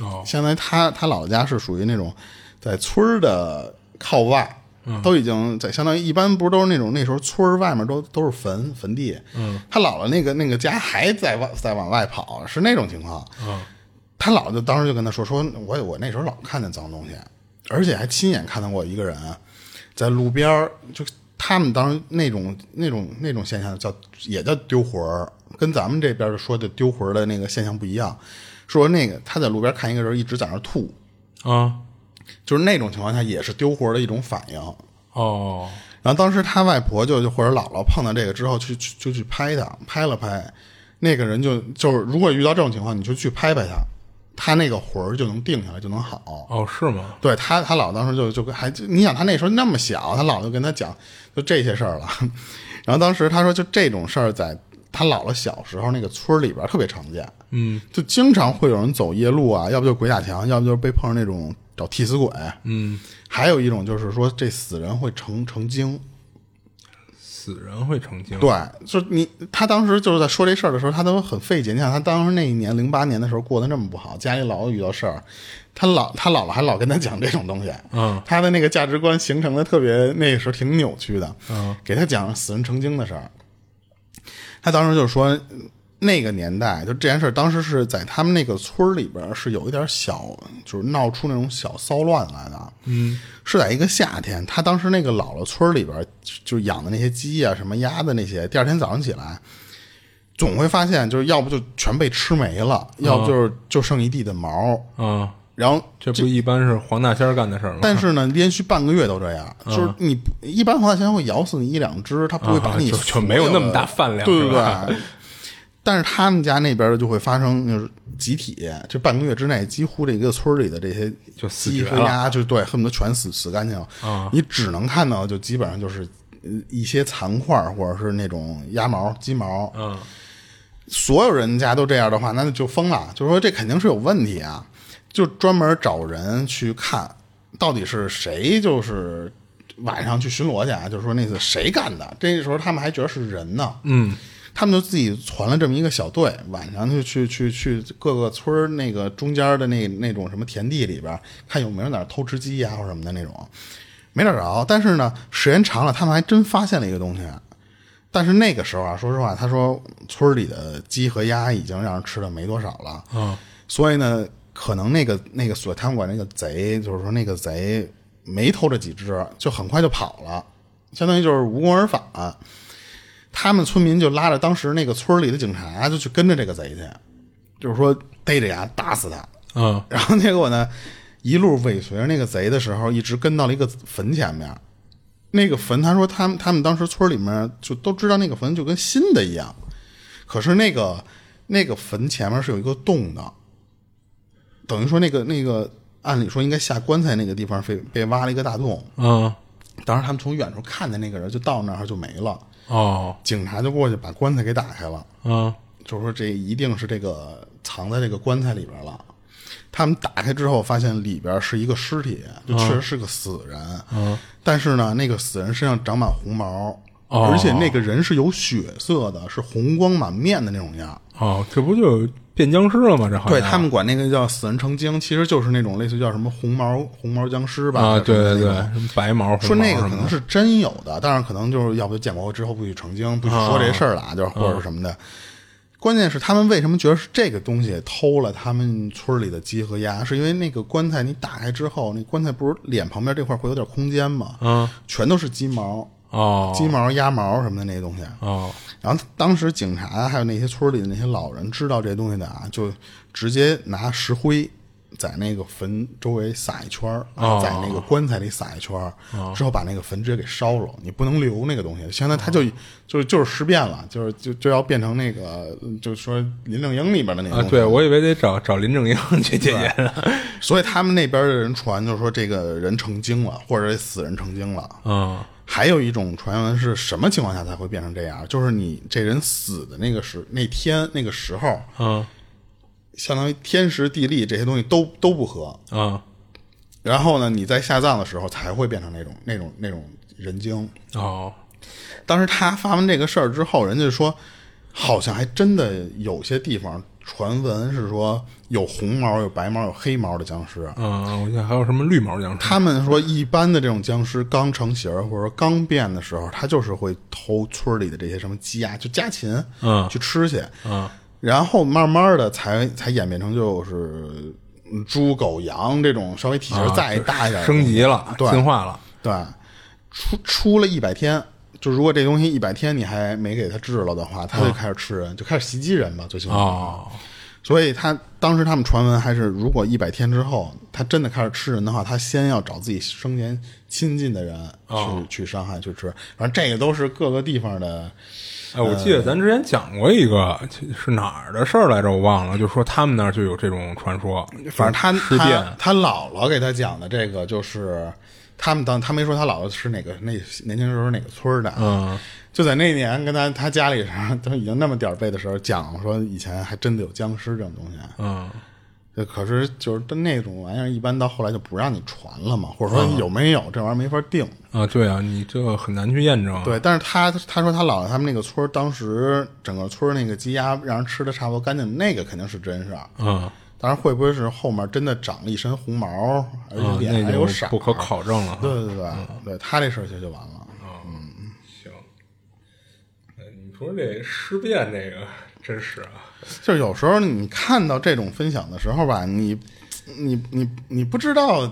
C: 哦
B: 相当于他他姥姥家是属于那种在村儿的靠外，都已经在相当于一般不是都是那种那时候村儿外面都都是坟坟地，嗯，他姥姥那个那个家还在往在往外跑，是那种情况，
C: 嗯。
B: 他姥姥就当时就跟他说说，我我那时候老看见脏东西，而且还亲眼看到过一个人在路边儿就他们当时那种那种那种现象叫也叫丢魂儿，跟咱们这边说的丢魂儿的那个现象不一样。说那个他在路边看一个人一直在那儿吐，
C: 啊，
B: 就是那种情况下也是丢魂儿的一种反应。
C: 哦，
B: 然后当时他外婆就就或者姥姥碰到这个之后，去去就去拍他，拍了拍，那个人就就是如果遇到这种情况，你就去拍拍他，他那个魂儿就能定下来，就能好。
C: 哦，是吗？
B: 对他，他姥当时就就跟还就你想他那时候那么小，他姥就跟他讲就这些事儿了。<laughs> 然后当时他说，就这种事儿在他姥姥小时候那个村儿里边特别常见，
C: 嗯，
B: 就经常会有人走夜路啊，要不就鬼打墙，要不就是被碰上那种找替死鬼，
C: 嗯，
B: 还有一种就是说这死人会成成精。
C: 死人会成精。
B: 对，就是你，他当时就是在说这事儿的时候，他都很费解。你想，他当时那一年零八年的时候过得那么不好，家里老遇到事儿，他老他姥姥还老跟他讲这种东西，
C: 嗯，
B: 他的那个价值观形成的特别，那个时候挺扭曲的，
C: 嗯，
B: 给他讲死人成精的事儿，他当时就说。那个年代，就这件事儿，当时是在他们那个村儿里边是有一点小，就是闹出那种小骚乱来的。
C: 嗯，
B: 是在一个夏天，他当时那个姥姥村儿里边儿就养的那些鸡啊、什么鸭的那些，第二天早上起来，总会发现，就是要不就全被吃没了，要不就是就剩一地的毛。
C: 啊，
B: 然后，
C: 这不一般是黄大仙儿干的事儿吗？
B: 但是呢，连续半个月都这样，就是你一般黄大仙会咬死你一两只，他不会把你
C: 就没有那么大饭量
B: 对
C: 不
B: 对。但是他们家那边就会发生，就是集体，这半个月之内，几乎这一个村里的这些
C: 就死
B: 鸡
C: 绝了
B: 和鸭，就对，恨不得全死死干净了。
C: 啊
B: 你只能看到，就基本上就是呃一些残块儿或者是那种鸭毛、鸡毛。
C: 嗯，
B: 所有人家都这样的话，那就疯了。就是说这肯定是有问题啊，就专门找人去看，到底是谁就是晚上去巡逻去啊，就是说那次谁干的。这时候他们还觉得是人呢，
C: 嗯，
B: 他们就自己传了这么一个小队，晚上就去去去各个村儿那个中间的那那种什么田地里边，看有没有哪儿偷吃鸡呀、或者什么的那种，没找着。但是呢，时间长了，他们还真发现了一个东西。但是那个时候啊，说实话，他说村里的鸡和鸭已经让人吃的没多少了，
C: 嗯，
B: 所以呢，可能那个那个所他们管那个贼，就是说那个贼没偷这几只，就很快就跑了，相当于就是无功而返。他们村民就拉着当时那个村里的警察，就去跟着这个贼去，就是说逮着呀，打死他。
C: 嗯，
B: 然后结果呢，一路尾随着那个贼的时候，一直跟到了一个坟前面。那个坟，他说他们他们当时村里面就都知道那个坟就跟新的一样，可是那个那个坟前面是有一个洞的，等于说那个那个按理说应该下棺材那个地方被被挖了一个大洞。
C: 嗯，
B: 当时他们从远处看见那个人就到那儿就没了，
C: 哦，
B: 警察就过去把棺材给打开了。
C: 嗯，
B: 就是说这一定是这个藏在这个棺材里边了。他们打开之后，发现里边是一个尸体，就确实是个死人。
C: 嗯，
B: 但是呢，那个死人身上长满红毛，
C: 哦
B: 而且那个人是有血色的，是红光满面的那种样。
C: 哦，这不就变僵尸了吗？这好像
B: 对他们管那个叫死人成精，其实就是那种类似于叫什么红毛红毛僵尸吧？
C: 啊，对对对
B: 什么
C: 白毛，
B: 说那个可能是真有的，但是可能就是要不就建国之后不许成精，不许说这事儿了，啊就是或者什么的。关键是他们为什么觉得是这个东西偷了他们村里的鸡和鸭？是因为那个棺材你打开之后，那棺材不是脸旁边这块会有点空间吗？
C: 嗯，
B: 全都是鸡毛、
C: 哦
B: 鸡毛、鸭毛什么的那些东西。
C: 哦
B: 然后当时警察还有那些村里的那些老人知道这东西的啊，就直接拿石灰在那个坟周围撒一圈儿，
C: 哦
B: 在那个棺材里撒一圈儿，之后把那个坟直接给烧了。你不能留那个东西，现在它就就就是尸变了，就是就就要变成那个，就是说林正英里边的那个
C: 啊，对我以为得找找林正英去解决呢。
B: 所以他们那边的人传，就是说这个人成精了，或者死人成精了。
C: 嗯
B: 还有一种传闻是什么情况下才会变成这样？就是你这人死的那个时那天那个时候，
C: 嗯
B: 相当于天时地利这些东西都都不合，
C: 嗯
B: 然后呢，你在下葬的时候才会变成那种那种那种人精。
C: 哦
B: 当时他发完这个事儿之后，人家说，好像还真的有些地方传闻是说有红毛、有白毛、有黑毛的僵尸。
C: 嗯，我记得还有什么绿毛僵尸。
B: 他们说，一般的这种僵尸刚成型或者说刚变的时候，他就是会偷村里的这些什么鸡啊，就家禽，
C: 嗯
B: 去吃去，
C: 嗯
B: 然后慢慢的才才演变成就是嗯猪、狗、羊这种稍微体型再大一点
C: 升级了，
B: 对
C: 进化了。
B: 对，出出了一百天，就如果这东西一百天你还没给他治了的话，他就开始吃人，就开始袭击人吧，最起码。
C: 哦，
B: 所以他当时他们传闻还是，如果一百天之后他真的开始吃人的话，他先要找自己生前亲近的人去、
C: 哦
B: 去伤害去吃。反正这个都是各个地方的，
C: 哎，我记得咱之前讲过一个是哪儿的事儿来着，我忘了，就说他们那儿就有这种传说，
B: 反正他他他姥姥给他讲的这个就是。他们当他没说他姥姥是哪个那年轻时候哪个村的，
C: 嗯，
B: 就在那年跟他他家里上都已经那么点儿背的时候讲说以前还真的有僵尸这种东西，
C: 嗯，
B: 可是就是那种玩意儿，一般到后来就不让你传了嘛，或者说有没有这玩意儿没法定。
C: 啊，对啊，你这个很难去验证。
B: 对，但是他他说他姥姥他们那个村当时整个村那个鸡鸭让人吃的差不多干净，那个肯定是真事儿。
C: 嗯，
B: 当然会不会是后面真的长了一身红毛，而且
C: 啊，
B: 脸还有色？
C: 不可考证了。
B: 对对对，对他这事儿就就完了。
C: 嗯行，哎，你说这尸变这个真是啊，
B: 就是有时候你看到这种分享的时候吧，你你你你不知道，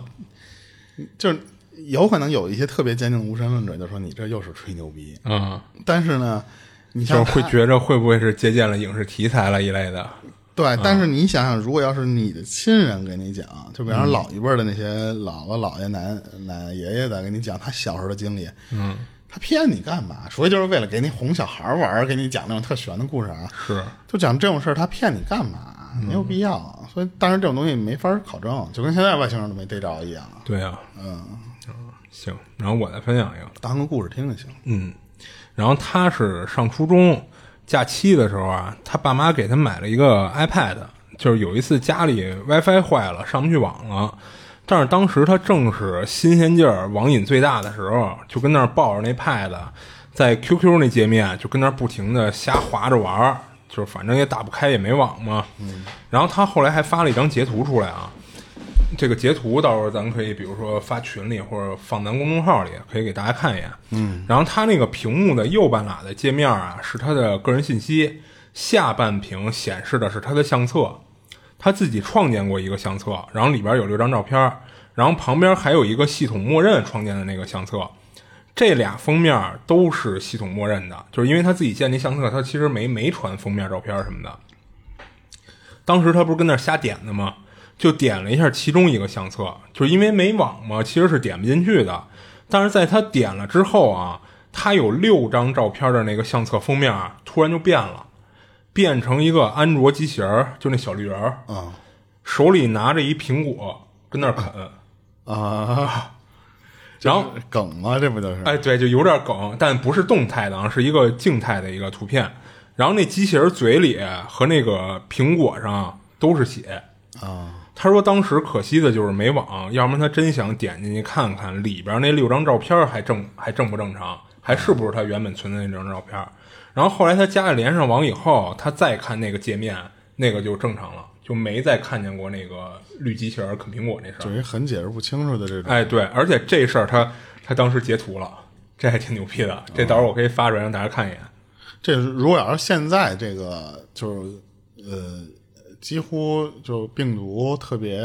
B: 就是有可能有一些特别坚定的无神论者就说你这又是吹牛逼，
C: 嗯，
B: 但是呢，你
C: 就
B: 像
C: 会觉着会不会是借鉴了影视题材了一类的？
B: 对，但是你想想，如果要是你的亲人给你讲，就比方说老一辈儿的那些姥姥、姥爷、奶奶、爷爷在给你讲他小时候的经历，嗯，他骗你干嘛？所以就是为了给你哄小孩玩儿，给你讲那种特玄的故事啊，
C: 是，
B: 就讲这种事儿，他骗你干嘛？没有必要。所以，当然这种东西没法考证，就跟现在外星人都没逮着一样。
C: 对啊，嗯行，然后我再分享一个，
B: 当个故事听就行。
C: 嗯，然后他是上初中假期的时候啊，他爸妈给他买了一个 iPad，就是有一次家里 WiFi 坏了，上不去网了。但是当时他正是新鲜劲儿、网瘾最大的时候，就跟那儿抱着那 Pad，在 QQ 那界面就跟那儿不停的瞎划着玩儿，就是反正也打不开，也没网嘛。嗯。然后他后来还发了一张截图出来啊，这个截图到时候咱们可以比如说发群里或者放咱公众号里，可以给大家看一眼。嗯，然后它那个屏幕的右半拉的界面啊是他的个人信息，下半屏显示的是他的相册，他自己创建过一个相册，然后里边有六张照片，然后旁边还有一个系统默认创建的那个相册。这俩封面都是系统默认的，就是因为他自己建立相册，他其实没没传封面照片什么的。当时他不是跟那瞎点的吗？就点了一下其中一个相册，就是因为没网嘛，其实是点不进去的。但是在他点了之后啊，他有六张照片的那个相册封面啊突然就变了，变成一个安卓机器人，就那小绿人儿，
B: 啊
C: 手里拿着一苹果跟那儿啃，
B: 啊，<laughs>
C: 然后
B: 梗吗？这不就是？
C: 哎，对，就有点梗，但不是动态的啊，是一个静态的一个图片。然后那机器人嘴里和那个苹果上都是血
B: 啊。
C: 他说当时可惜的就是没网，要不然他真想点进去看看里边那六张照片还正还正不正常，还是不是他原本存的那张照片。然后后来他家里连上网以后，他再看那个界面，那个就正常了，就没再看见过那个绿机器人啃苹果那事儿。
B: 属于很解释不清楚的这种。
C: 哎，对，而且这事儿他他当时截图了，这还挺牛逼的。这到时候我可以发出来让大家看一眼。
B: 这如果要是现在这个就是呃，几乎就病毒特别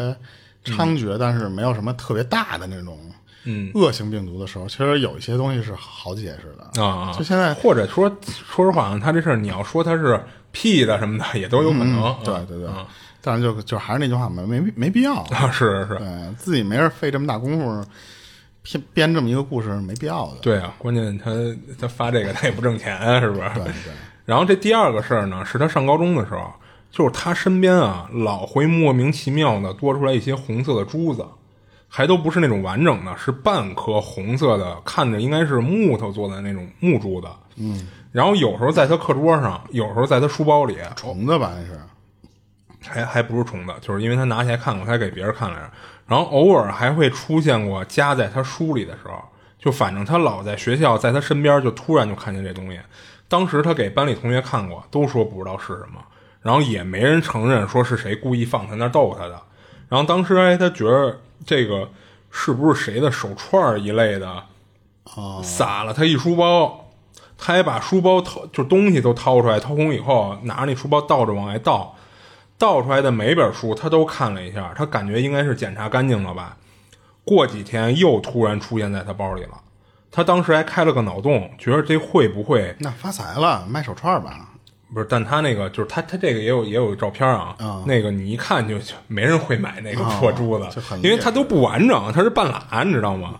B: 猖獗，但是没有什么特别大的那种
C: 嗯
B: 恶性病毒的时候，其实有一些东西是好解释的。
C: 啊，
B: 就现在
C: 或者说说实话，他这事儿你要说他是 P 的什么的，也都有可能。
B: 嗯对
C: 嗯
B: 对对
C: 嗯，
B: 但是就就还是那句话，没没没必要。
C: 啊，是是是，
B: 对自己没人费这么大功夫编编这么一个故事，没必要的。
C: 对啊，关键他他发这个他也不挣钱啊，是不是？
B: 对对
C: 然后这第二个事儿呢，是他上高中的时候，就是他身边啊，老会莫名其妙的多出来一些红色的珠子，还都不是那种完整的，是半颗红色的，看着应该是木头做的那种木珠子。嗯，然后有时候在他课桌上，有时候在他书包里，
B: 虫子吧那是。
C: 还还不是虫子，就是因为他拿起来看过，他给别人看来着。然后偶尔还会出现过夹在他书里的时候，就反正他老在学校，在他身边就突然就看见这东西。当时他给班里同学看过，都说不知道是什么，然后也没人承认说是谁故意放他那儿逗他的。然后当时哎，他觉得这个是不是谁的手串儿一类的，
B: 哦
C: 撒了他一书包，他还把书包掏，就东西都掏出来，掏空以后拿着那书包倒着往外倒，倒出来的每本书他都看了一下，他感觉应该是检查干净了吧。过几天又突然出现在他包里了，他当时还开了个脑洞，觉得这会不会
B: 那发财了，卖手串吧？
C: 不是？但他那个就是他他这个也有也有照片啊，那个你一看就就没人会买那个破珠子，因为它都不完整，它是半拉，你知道吗？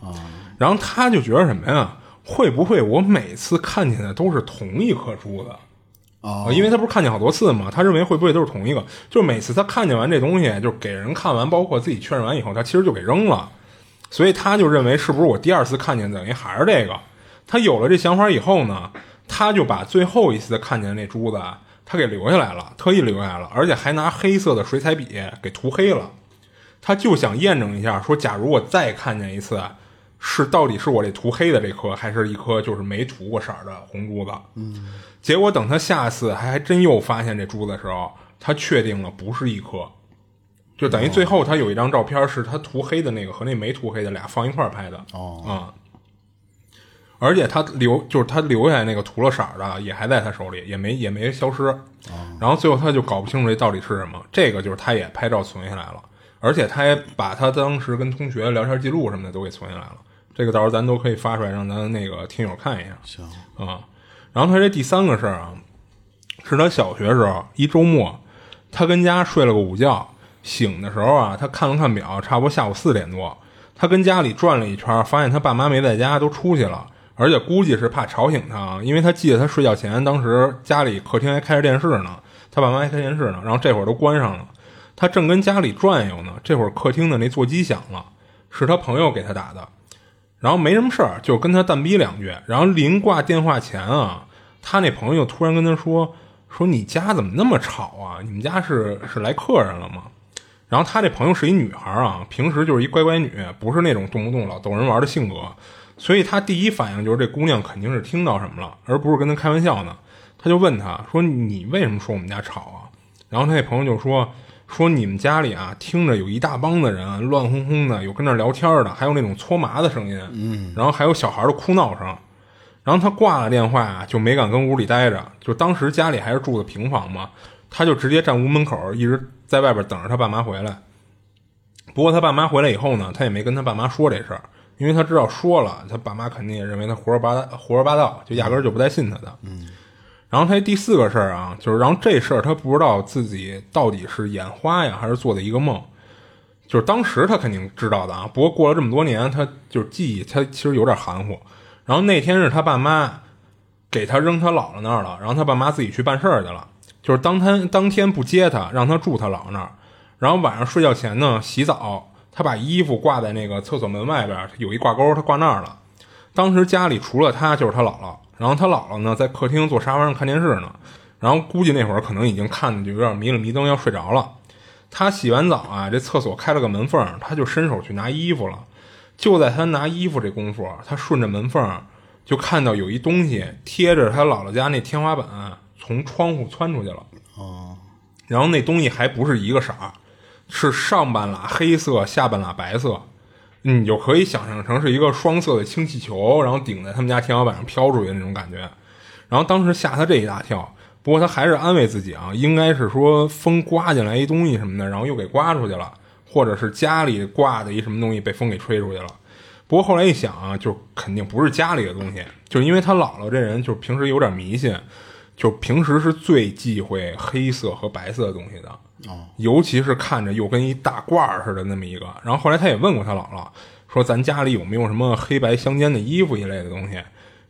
C: 然后他就觉得什么呀？会不会我每次看见的都是同一颗珠子？
B: 哦
C: 啊，因为他不是看见好多次嘛，他认为会不会都是同一个？就是每次他看见完这东西，就给人看完，包括自己确认完以后，他其实就给扔了，所以他就认为是不是我第二次看见等于还是这个？他有了这想法以后呢，他就把最后一次看见的那珠子啊他给留下来了，特意留下来了，而且还拿黑色的水彩笔给涂黑了。他就想验证一下，说假如我再看见一次，是到底是我这涂黑的这颗，还是一颗就是没涂过色儿的红珠子？嗯，结果等他下次还还真又发现这珠子的时候，他确定了不是一颗，就等于最后他有一张照片是他涂黑的那个和那没涂黑的俩放一块儿拍的。
B: 哦
C: 啊、而且他留就是他留下来那个涂了色儿的也还在他手里，也没也没消失。然后最后他就搞不清楚这到底是什么，这个就是他也拍照存下来了，而且他也把他当时跟同学聊天记录什么的都给存下来了。这个到时候咱都可以发出来，让咱那个听友看一下。
B: 行，
C: 啊，然后他这第三个事儿啊，是他小学时候一周末，他跟家睡了个午觉，醒的时候啊，他看了看表，差不多下午四点多，他跟家里转了一圈，发现他爸妈没在家，都出去了，而且估计是怕吵醒他，因为他记得他睡觉前，当时家里客厅还开着电视呢，他爸妈还开电视呢，然后这会儿都关上了，他正跟家里转悠呢，这会儿客厅的那座机响了，是他朋友给他打的。然后没什么事儿，就跟他淡逼两句。然后临挂电话前啊，他那朋友突然跟他说：“说你家怎么那么吵啊？你们家是是来客人了吗？”然后他这朋友是一女孩啊，平时就是一乖乖女，不是那种动不动老逗人玩的性格，所以他第一反应就是这姑娘肯定是听到什么了，而不是跟他开玩笑呢。他就问他说：“你为什么说我们家吵啊？”然后他那朋友就说：“说你们家里啊，听着有一大帮的人乱哄哄的，有跟那儿聊天的，还有那种搓麻的声音，嗯，然后还有小孩的哭闹声。然后他挂了电话啊，就没敢跟屋里待着，就当时家里还是住的平房嘛，他就直接站屋门口，一直在外边等着他爸妈回来。不过他爸妈回来以后呢，他也没跟他爸妈说这事儿，因为他知道说了，他爸妈肯定也认为他胡说八道，胡说八道，就压根儿就不带信他的。嗯。然后他第四个事儿啊，就是然后这事儿他不知道自己到底是眼花呀，还是做的一个梦。就是当时他肯定知道的啊，不过过了这么多年，他就是记忆他其实有点含糊。然后那天是他爸妈给他扔他姥姥那儿了，然后他爸妈自己去办事儿去了。就是当天当天不接他，让他住他姥姥那儿。然后晚上睡觉前呢，洗澡，他把衣服挂在那个厕所门外边有一挂钩，他挂那儿了。当时家里除了他就是他姥姥，然后他姥姥呢在客厅坐沙发上看电视呢，然后估计那会儿可能已经看的就有点迷了迷瞪要睡着了。他洗完澡啊，这厕所开了个门缝，他就伸手去拿衣服了。就在他拿衣服这功夫，他顺着门缝就看到有一东西贴着他姥姥家那天花板从窗户窜出去了。
B: 哦，
C: 然后那东西还不是一个色儿，是上半拉黑色，下半拉白色。你就可以想象成是一个双色的氢气球，然后顶在他们家天花板上飘出去的那种感觉。然后当时吓他这一大跳，不过他还是安慰自己啊，应该是说风刮进来一东西什么的，然后又给刮出去了，或者是家里挂的一什么东西被风给吹出去了。不过后来一想啊，就肯定不是家里的东西，就是因为他姥姥这人就平时有点迷信，就平时是最忌讳黑色和白色的东西的。
B: 哦，
C: 尤其是看着又跟一大褂儿似的那么一个。然后后来他也问过他姥姥，说咱家里有没有什么黑白相间的衣服一类的东西，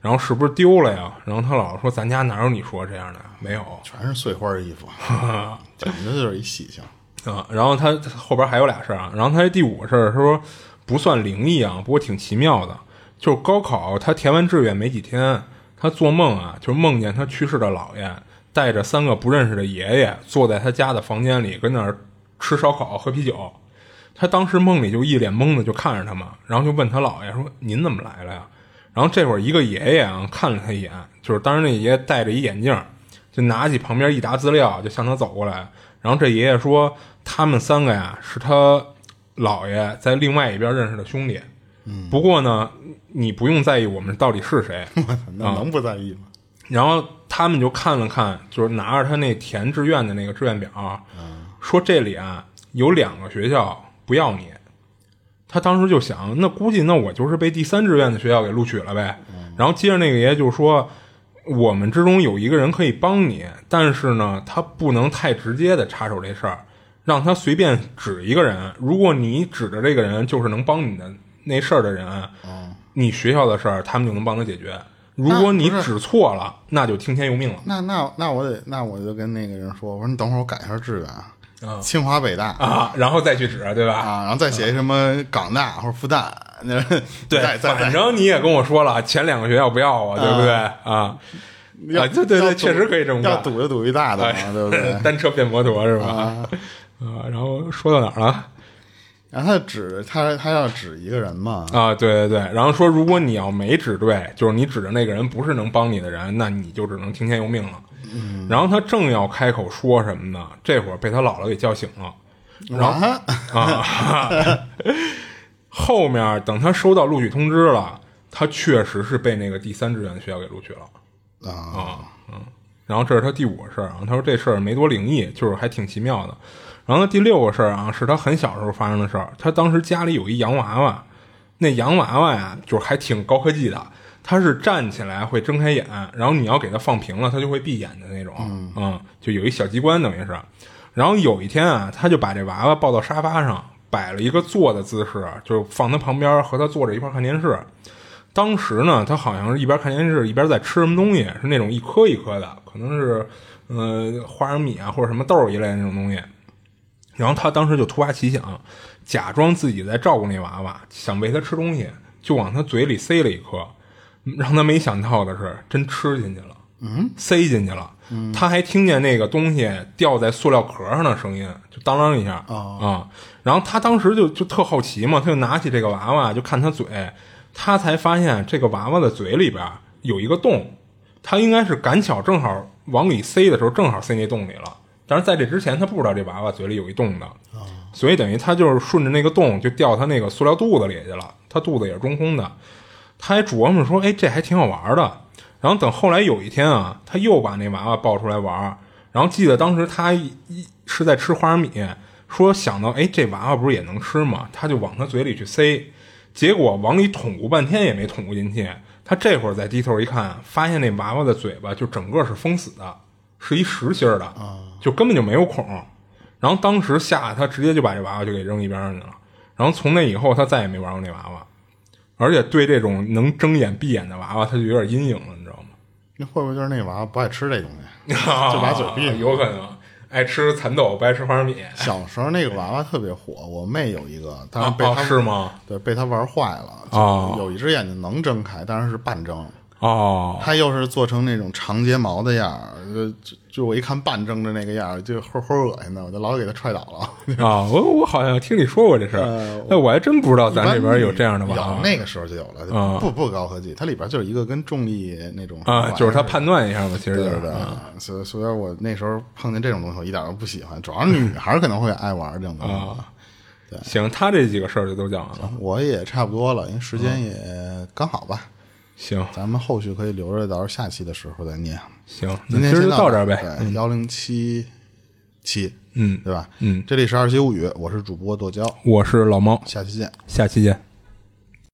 C: 然后是不是丢了呀？然后他姥姥说咱家哪有你说这样的，没有
B: 全是碎花衣服，<laughs> 简直就是一喜庆。
C: 啊。然后他后边还有俩事儿啊。然后他这第五个事儿，他说不算灵异啊，不过挺奇妙的。就是高考他填完志愿没几天，他做梦啊，就梦见他去世的姥爷带着三个不认识的爷爷坐在他家的房间里，跟那儿吃烧烤、喝啤酒。他当时梦里就一脸懵的就看着他们，然后就问他姥爷说：“您怎么来了呀？”然后这会儿一个爷爷啊看了他一眼，就是当时那爷爷戴着一眼镜，就拿起旁边一沓资料就向他走过来。然后这爷爷说：“他们三个呀是他姥爷在另外一边认识的兄弟。不过呢，你不用在意我们到底是谁。<laughs> ”
B: 那能不在意吗？
C: 然后他们就看了看，就是拿着他那填志愿的那个志愿表，说这里啊有两个学校不要你，他当时就想，那估计那我就是被第三志愿的学校给录取了呗。然后接着那个爷爷就说，我们之中有一个人可以帮你，但是呢，他不能太直接的插手这事儿，让他随便指一个人。如果你指的这个人就是能帮你的那事儿的人，你学校的事儿他们就能帮他解决。如果你指错了，那就听天由命了。
B: 那那那我得那我就跟那个人说，我说你等会儿我改一下志愿，清华北大
C: 啊，然后再去指，对吧？
B: 啊，然后再写什么港大或者复旦，那 <laughs>
C: 对，反正你也跟我说了，前两个学校不要我，对不对啊？啊，对对对，确实可以这么干。
B: 要赌就赌一大的嘛，
C: 哎
B: 对不对？<laughs>
C: 单车变摩托是吧？啊，然后说到哪儿了？
B: 然后他指他他要指一个人嘛，
C: 啊，对对对，然后说如果你要没指对，就是你指的那个人不是能帮你的人，那你就只能听天由命了。然后他正要开口说什么呢，这会儿被他姥姥给叫醒了。然后啊，<laughs> 后面等他收到录取通知了，他确实是被那个第三志愿的学校给录取了。
B: 啊
C: 嗯，然后这是他第五个事儿啊，他说这事儿没多灵异，就是还挺奇妙的。然后他第六个事儿啊，是他很小时候发生的事儿。他当时家里有一洋娃娃，那洋娃娃呀，就是还挺高科技的。它是站起来会睁开眼，然后你要给它放平了，它就会闭眼的那种。嗯，就有一小机关，等于是。然后有一天啊，他就把这娃娃抱到沙发上，摆了一个坐的姿势，就放他旁边，和他坐着一块儿看电视。当时呢，他好像是一边看电视一边在吃什么东西，是那种一颗一颗的，可能是呃花生米啊或者什么豆儿一类的那种东西。然后他当时就突发奇想，假装自己在照顾那娃娃，想喂它吃东西，就往他嘴里塞了一颗。让他没想到的是，真吃进去了，嗯，塞进去了。他还听见那个东西掉在塑料壳上的声音，就当啷一下啊、然后他当时就就特好奇嘛，他就拿起这个娃娃就看他嘴，他才发现这个娃娃的嘴里边有一个洞，他应该是赶巧正好往里塞的时候，正好塞那洞里了。但是在这之前，他不知道这娃娃嘴里有一洞的，所以等于他就是顺着那个洞就掉他那个塑料肚子里去了，他肚子也是中空的。他还琢磨说：“哎，这还挺好玩的。”然后等后来有一天啊，他又把那娃娃抱出来玩，然后记得当时他一一是在吃花生米，说想到哎，这娃娃不是也能吃吗？他就往他嘴里去塞，结果往里捅咕半天也没捅咕进去。他这会儿再低头一看，发现那娃娃的嘴巴就整个是封死的，是一实心儿的，就根本就没有孔。然后当时吓得他直接就把这娃娃就给扔一边上去了。然后从那以后，他再也没玩过那娃娃。而且对这种能睁眼闭眼的娃娃，他就有点阴影了，你知道吗？
B: 那会不会就是那娃娃不爱吃这东西，<laughs> 就把嘴闭上？
C: 有可能爱吃蚕豆，不爱吃花生米。
B: 小时候那个娃娃特别火，我妹有一个，但是被
C: 是吗？
B: 对，被他玩坏了。
C: 哦
B: 就有一只眼睛能睁开，但是是半睁。
C: 哦，
B: 他又是做成那种长睫毛的样儿，就就就我一看半睁着那个样儿，就齁齁恶心的，我就老给他踹倒了。<laughs>
C: 啊，我我好像听你说过这事儿，哎，我还真不知道咱这边有这样的娃娃
B: 有那个时候就有了，
C: 啊
B: 不不高科技，它里边就是一个跟重力那种
C: 啊，就是他
B: 判。
C: 断一下嘛，其实就是
B: 对对对，所以所以我那时候碰见这种东西，我一点都不喜欢。主要是女孩可能会爱玩这种东西。
C: 对。行，他这几个事儿就都讲完了。
B: 我也差不多了，因为时间也刚好吧。
C: 行
B: 咱们后续可以留着，到时候下期的时候再念。
C: 行，那今
B: 天
C: 就到这儿呗。
B: 对，幺零七七，
C: 嗯，
B: 对吧？
C: 嗯，
B: 这里是二七物语，我是主播剁椒，
C: 我是老猫，
B: 下期见。
C: 下期见。